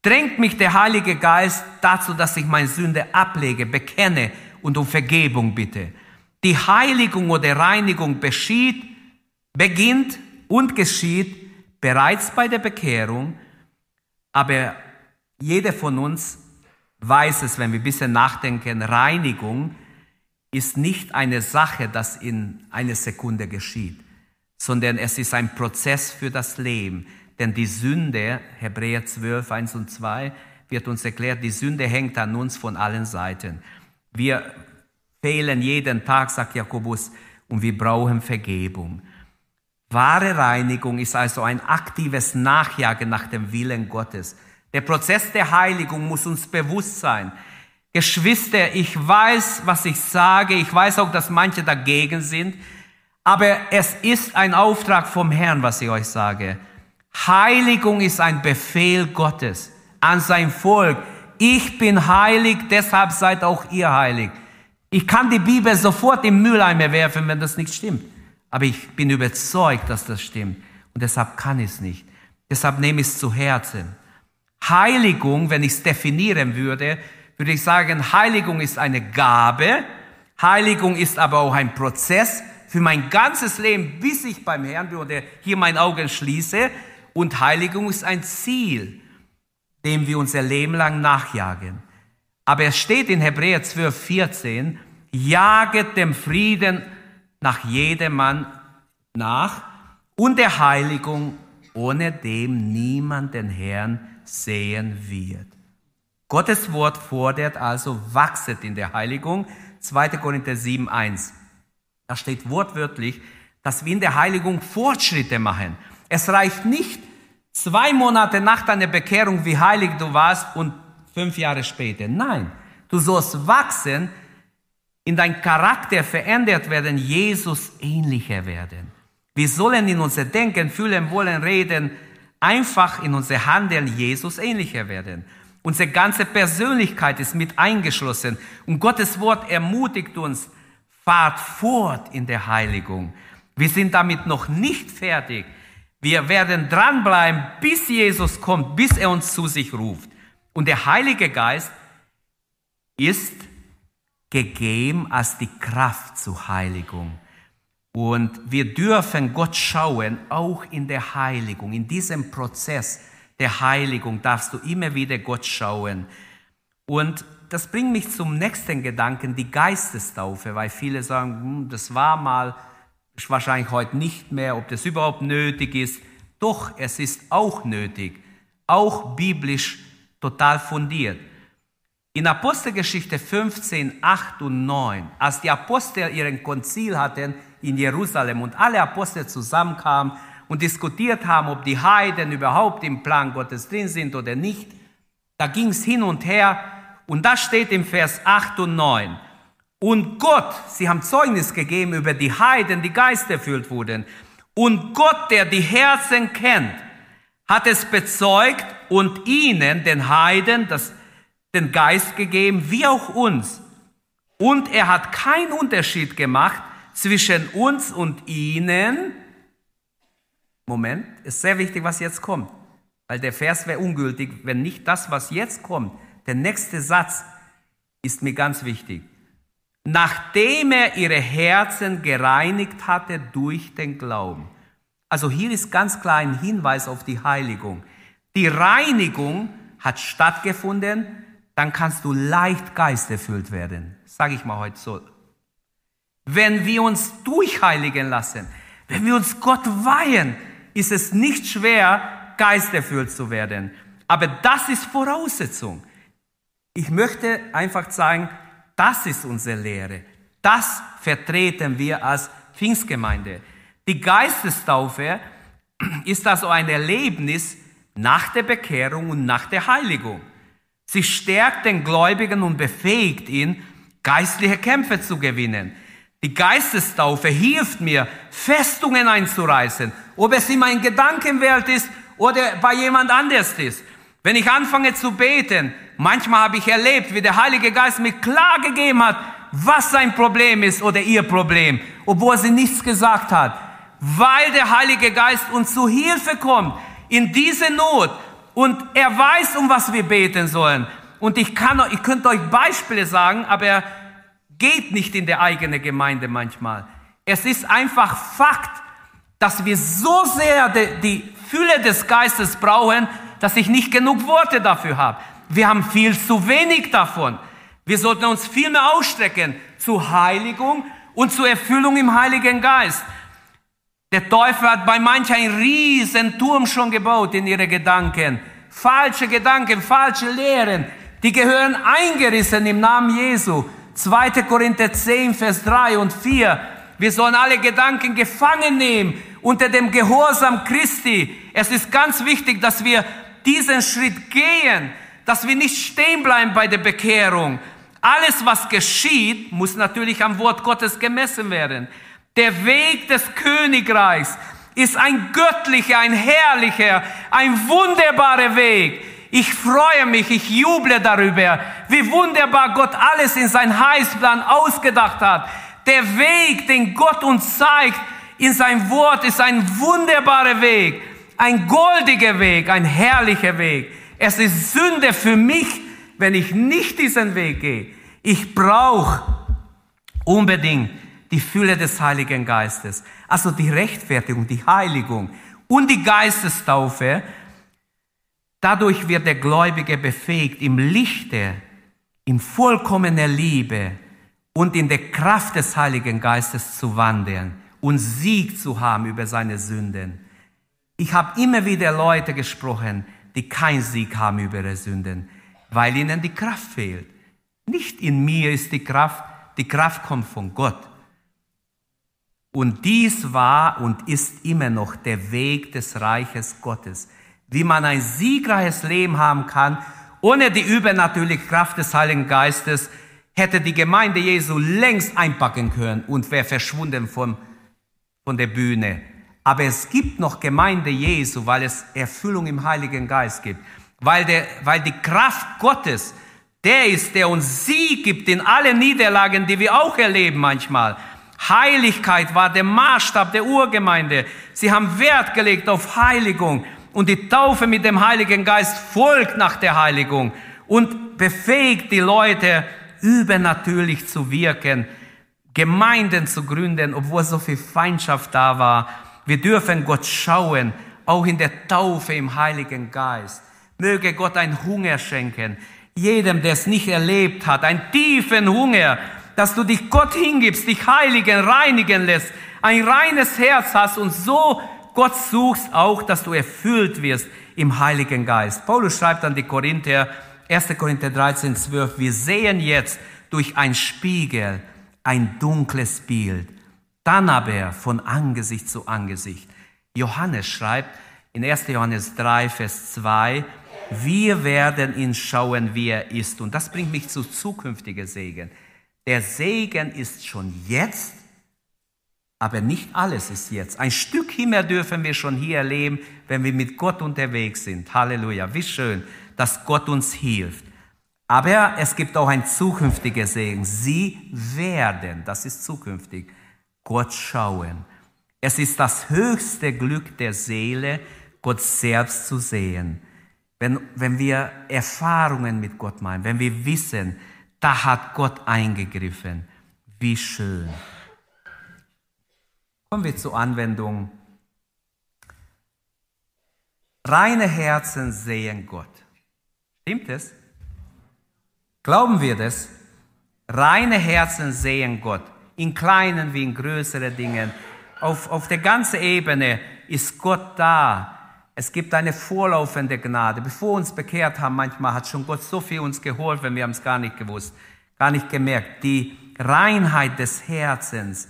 drängt mich der Heilige Geist dazu, dass ich meine Sünde ablege, bekenne und um Vergebung bitte. Die Heiligung oder Reinigung geschieht, beginnt und geschieht bereits bei der Bekehrung, aber jeder von uns weiß es, wenn wir ein bisschen nachdenken, Reinigung ist nicht eine Sache, das in einer Sekunde geschieht, sondern es ist ein Prozess für das Leben. Denn die Sünde, Hebräer 12, 1 und 2, wird uns erklärt, die Sünde hängt an uns von allen Seiten. Wir fehlen jeden Tag, sagt Jakobus, und wir brauchen Vergebung. Wahre Reinigung ist also ein aktives Nachjagen nach dem Willen Gottes. Der Prozess der Heiligung muss uns bewusst sein. Geschwister, ich weiß, was ich sage. Ich weiß auch, dass manche dagegen sind. Aber es ist ein Auftrag vom Herrn, was ich euch sage. Heiligung ist ein Befehl Gottes an sein Volk. Ich bin heilig, deshalb seid auch ihr heilig. Ich kann die Bibel sofort im Mülleimer werfen, wenn das nicht stimmt. Aber ich bin überzeugt, dass das stimmt. Und deshalb kann ich es nicht. Deshalb nehme ich es zu Herzen. Heiligung, wenn ich es definieren würde, würde ich sagen, Heiligung ist eine Gabe. Heiligung ist aber auch ein Prozess für mein ganzes Leben, bis ich beim Herrn bin oder hier mein Augen schließe. Und Heiligung ist ein Ziel, dem wir unser Leben lang nachjagen. Aber es steht in Hebräer 12, 14, jaget dem Frieden nach jedem Mann nach und der Heiligung, ohne dem niemand den Herrn sehen wird. Gottes Wort fordert also, wachset in der Heiligung. 2. Korinther 7, 1. Da steht wortwörtlich, dass wir in der Heiligung Fortschritte machen. Es reicht nicht, zwei Monate nach deiner Bekehrung, wie heilig du warst und fünf Jahre später. Nein, du sollst wachsen, in dein Charakter verändert werden, Jesus ähnlicher werden. Wir sollen in unser Denken, Fühlen, Wollen, Reden einfach in unser Handeln Jesus ähnlicher werden. Unsere ganze Persönlichkeit ist mit eingeschlossen. Und Gottes Wort ermutigt uns, fahrt fort in der Heiligung. Wir sind damit noch nicht fertig. Wir werden dranbleiben, bis Jesus kommt, bis er uns zu sich ruft. Und der Heilige Geist ist gegeben als die Kraft zur Heiligung. Und wir dürfen Gott schauen, auch in der Heiligung, in diesem Prozess der Heiligung darfst du immer wieder Gott schauen. Und das bringt mich zum nächsten Gedanken, die Geistestaufe, weil viele sagen, hm, das war mal, ist wahrscheinlich heute nicht mehr, ob das überhaupt nötig ist. Doch, es ist auch nötig, auch biblisch total fundiert. In Apostelgeschichte 15, 8 und 9, als die Apostel ihren Konzil hatten in Jerusalem. Und alle Apostel zusammenkamen und diskutiert haben, ob die Heiden überhaupt im Plan Gottes drin sind oder nicht, da ging es hin und her. Und da steht im Vers 8 und 9, und Gott, sie haben Zeugnis gegeben über die Heiden, die geisterfüllt wurden, und Gott, der die Herzen kennt, hat es bezeugt und ihnen, den Heiden, das, den Geist gegeben, wie auch uns. Und er hat keinen Unterschied gemacht zwischen uns und ihnen. Moment, ist sehr wichtig, was jetzt kommt, weil der Vers wäre ungültig, wenn nicht das, was jetzt kommt. Der nächste Satz ist mir ganz wichtig. Nachdem er ihre Herzen gereinigt hatte durch den Glauben. Also hier ist ganz klar ein Hinweis auf die Heiligung. Die Reinigung hat stattgefunden, dann kannst du leicht geisterfüllt werden. Sage ich mal heute so. Wenn wir uns durchheiligen lassen, wenn wir uns Gott weihen, ist es nicht schwer, geisterfüllt zu werden. Aber das ist Voraussetzung. Ich möchte einfach sagen, das ist unsere Lehre. Das vertreten wir als Pfingstgemeinde. Die Geistestaufe ist also ein Erlebnis nach der Bekehrung und nach der Heiligung. Sie stärkt den Gläubigen und befähigt ihn, geistliche Kämpfe zu gewinnen. Die Geistestaufe hilft mir, Festungen einzureißen, ob es in meinen Gedankenwelt ist oder bei jemand anders ist. Wenn ich anfange zu beten, manchmal habe ich erlebt, wie der Heilige Geist mir klar gegeben hat, was sein Problem ist oder ihr Problem, obwohl sie nichts gesagt hat weil der Heilige Geist uns zu Hilfe kommt in diese Not und er weiß, um was wir beten sollen. Und ich kann, ich könnte euch Beispiele sagen, aber er geht nicht in der eigene Gemeinde manchmal. Es ist einfach Fakt, dass wir so sehr die, die Fülle des Geistes brauchen, dass ich nicht genug Worte dafür habe. Wir haben viel zu wenig davon. Wir sollten uns viel mehr ausstrecken zur Heiligung und zur Erfüllung im Heiligen Geist. Der Teufel hat bei manchen einen riesen Turm schon gebaut in ihre Gedanken. Falsche Gedanken, falsche Lehren, die gehören eingerissen im Namen Jesu. 2. Korinther 10, Vers 3 und 4. Wir sollen alle Gedanken gefangen nehmen unter dem Gehorsam Christi. Es ist ganz wichtig, dass wir diesen Schritt gehen, dass wir nicht stehen bleiben bei der Bekehrung. Alles, was geschieht, muss natürlich am Wort Gottes gemessen werden. Der Weg des Königreichs ist ein göttlicher, ein herrlicher, ein wunderbarer Weg. Ich freue mich, ich juble darüber, wie wunderbar Gott alles in sein Heilsplan ausgedacht hat. Der Weg, den Gott uns zeigt in sein Wort, ist ein wunderbarer Weg, ein goldiger Weg, ein herrlicher Weg. Es ist Sünde für mich, wenn ich nicht diesen Weg gehe. Ich brauche unbedingt die Fülle des Heiligen Geistes. Also die Rechtfertigung, die Heiligung und die Geistestaufe. Dadurch wird der Gläubige befähigt, im Lichte, in vollkommener Liebe und in der Kraft des Heiligen Geistes zu wandeln und Sieg zu haben über seine Sünden. Ich habe immer wieder Leute gesprochen, die keinen Sieg haben über ihre Sünden, weil ihnen die Kraft fehlt. Nicht in mir ist die Kraft, die Kraft kommt von Gott. Und dies war und ist immer noch der Weg des Reiches Gottes. Wie man ein siegreiches Leben haben kann, ohne die übernatürliche Kraft des Heiligen Geistes, hätte die Gemeinde Jesu längst einpacken können und wäre verschwunden von, von der Bühne. Aber es gibt noch Gemeinde Jesu, weil es Erfüllung im Heiligen Geist gibt. Weil, der, weil die Kraft Gottes der ist, der uns Sieg gibt in alle Niederlagen, die wir auch erleben manchmal. Heiligkeit war der Maßstab der Urgemeinde. Sie haben Wert gelegt auf Heiligung und die Taufe mit dem Heiligen Geist folgt nach der Heiligung und befähigt die Leute, übernatürlich zu wirken, Gemeinden zu gründen, obwohl so viel Feindschaft da war. Wir dürfen Gott schauen, auch in der Taufe im Heiligen Geist. Möge Gott einen Hunger schenken, jedem, der es nicht erlebt hat, einen tiefen Hunger, dass du dich Gott hingibst, dich heiligen, reinigen lässt, ein reines Herz hast und so Gott suchst auch, dass du erfüllt wirst im Heiligen Geist. Paulus schreibt an die Korinther, 1. Korinther 13, 12, wir sehen jetzt durch ein Spiegel ein dunkles Bild, dann aber von Angesicht zu Angesicht. Johannes schreibt in 1. Johannes 3, Vers 2, wir werden ihn schauen, wie er ist. Und das bringt mich zu zukünftigen Segen. Der Segen ist schon jetzt, aber nicht alles ist jetzt. Ein Stück Himmel dürfen wir schon hier erleben, wenn wir mit Gott unterwegs sind. Halleluja. Wie schön, dass Gott uns hilft. Aber es gibt auch ein zukünftiger Segen. Sie werden, das ist zukünftig, Gott schauen. Es ist das höchste Glück der Seele, Gott selbst zu sehen. Wenn, wenn wir Erfahrungen mit Gott meinen, wenn wir wissen, da hat Gott eingegriffen, wie schön. Kommen wir zur Anwendung. Reine Herzen sehen Gott. Stimmt es? Glauben wir das? Reine Herzen sehen Gott. In kleinen wie in größeren Dingen. Auf, auf der ganzen Ebene ist Gott da es gibt eine vorlaufende Gnade. Bevor wir uns bekehrt haben, manchmal hat schon Gott so viel uns geholfen, wir haben es gar nicht gewusst, gar nicht gemerkt. Die Reinheit des Herzens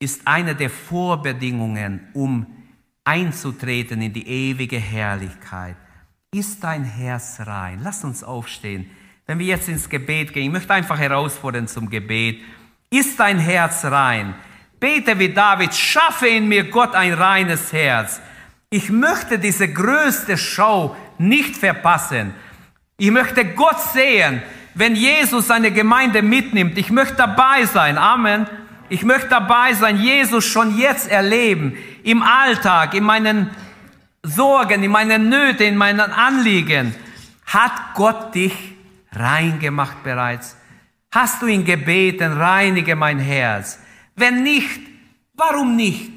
ist eine der Vorbedingungen, um einzutreten in die ewige Herrlichkeit. Ist dein Herz rein? Lass uns aufstehen. Wenn wir jetzt ins Gebet gehen, ich möchte einfach herausfordern zum Gebet. Ist dein Herz rein? Bete wie David, schaffe in mir Gott ein reines Herz. Ich möchte diese größte Show nicht verpassen. Ich möchte Gott sehen, wenn Jesus seine Gemeinde mitnimmt. Ich möchte dabei sein. Amen. Ich möchte dabei sein, Jesus schon jetzt erleben. Im Alltag, in meinen Sorgen, in meinen Nöten, in meinen Anliegen. Hat Gott dich rein gemacht bereits? Hast du ihn gebeten, reinige mein Herz? Wenn nicht, warum nicht?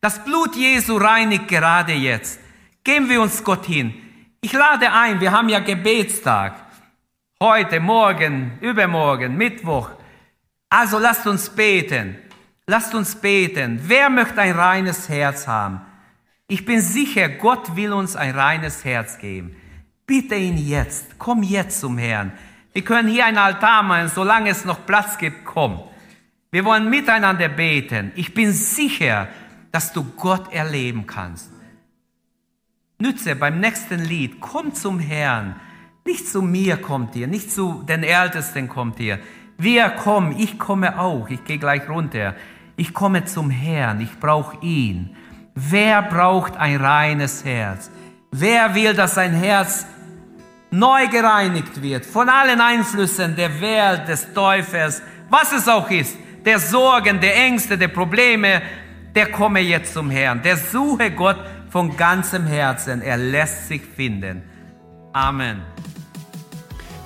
Das Blut Jesu reinigt gerade jetzt. Geben wir uns Gott hin. Ich lade ein, wir haben ja Gebetstag. Heute, morgen, übermorgen, Mittwoch. Also lasst uns beten. Lasst uns beten. Wer möchte ein reines Herz haben? Ich bin sicher, Gott will uns ein reines Herz geben. Bitte ihn jetzt. Komm jetzt zum Herrn. Wir können hier ein Altar machen, solange es noch Platz gibt, komm. Wir wollen miteinander beten. Ich bin sicher, dass du Gott erleben kannst. Nütze beim nächsten Lied, komm zum Herrn. Nicht zu mir kommt ihr, nicht zu den Ältesten kommt ihr. Wir kommen, ich komme auch, ich gehe gleich runter. Ich komme zum Herrn, ich brauche ihn. Wer braucht ein reines Herz? Wer will, dass sein Herz neu gereinigt wird von allen Einflüssen der Welt, des Teufels, was es auch ist, der Sorgen, der Ängste, der Probleme, der komme jetzt zum Herrn. Der suche Gott von ganzem Herzen. Er lässt sich finden. Amen.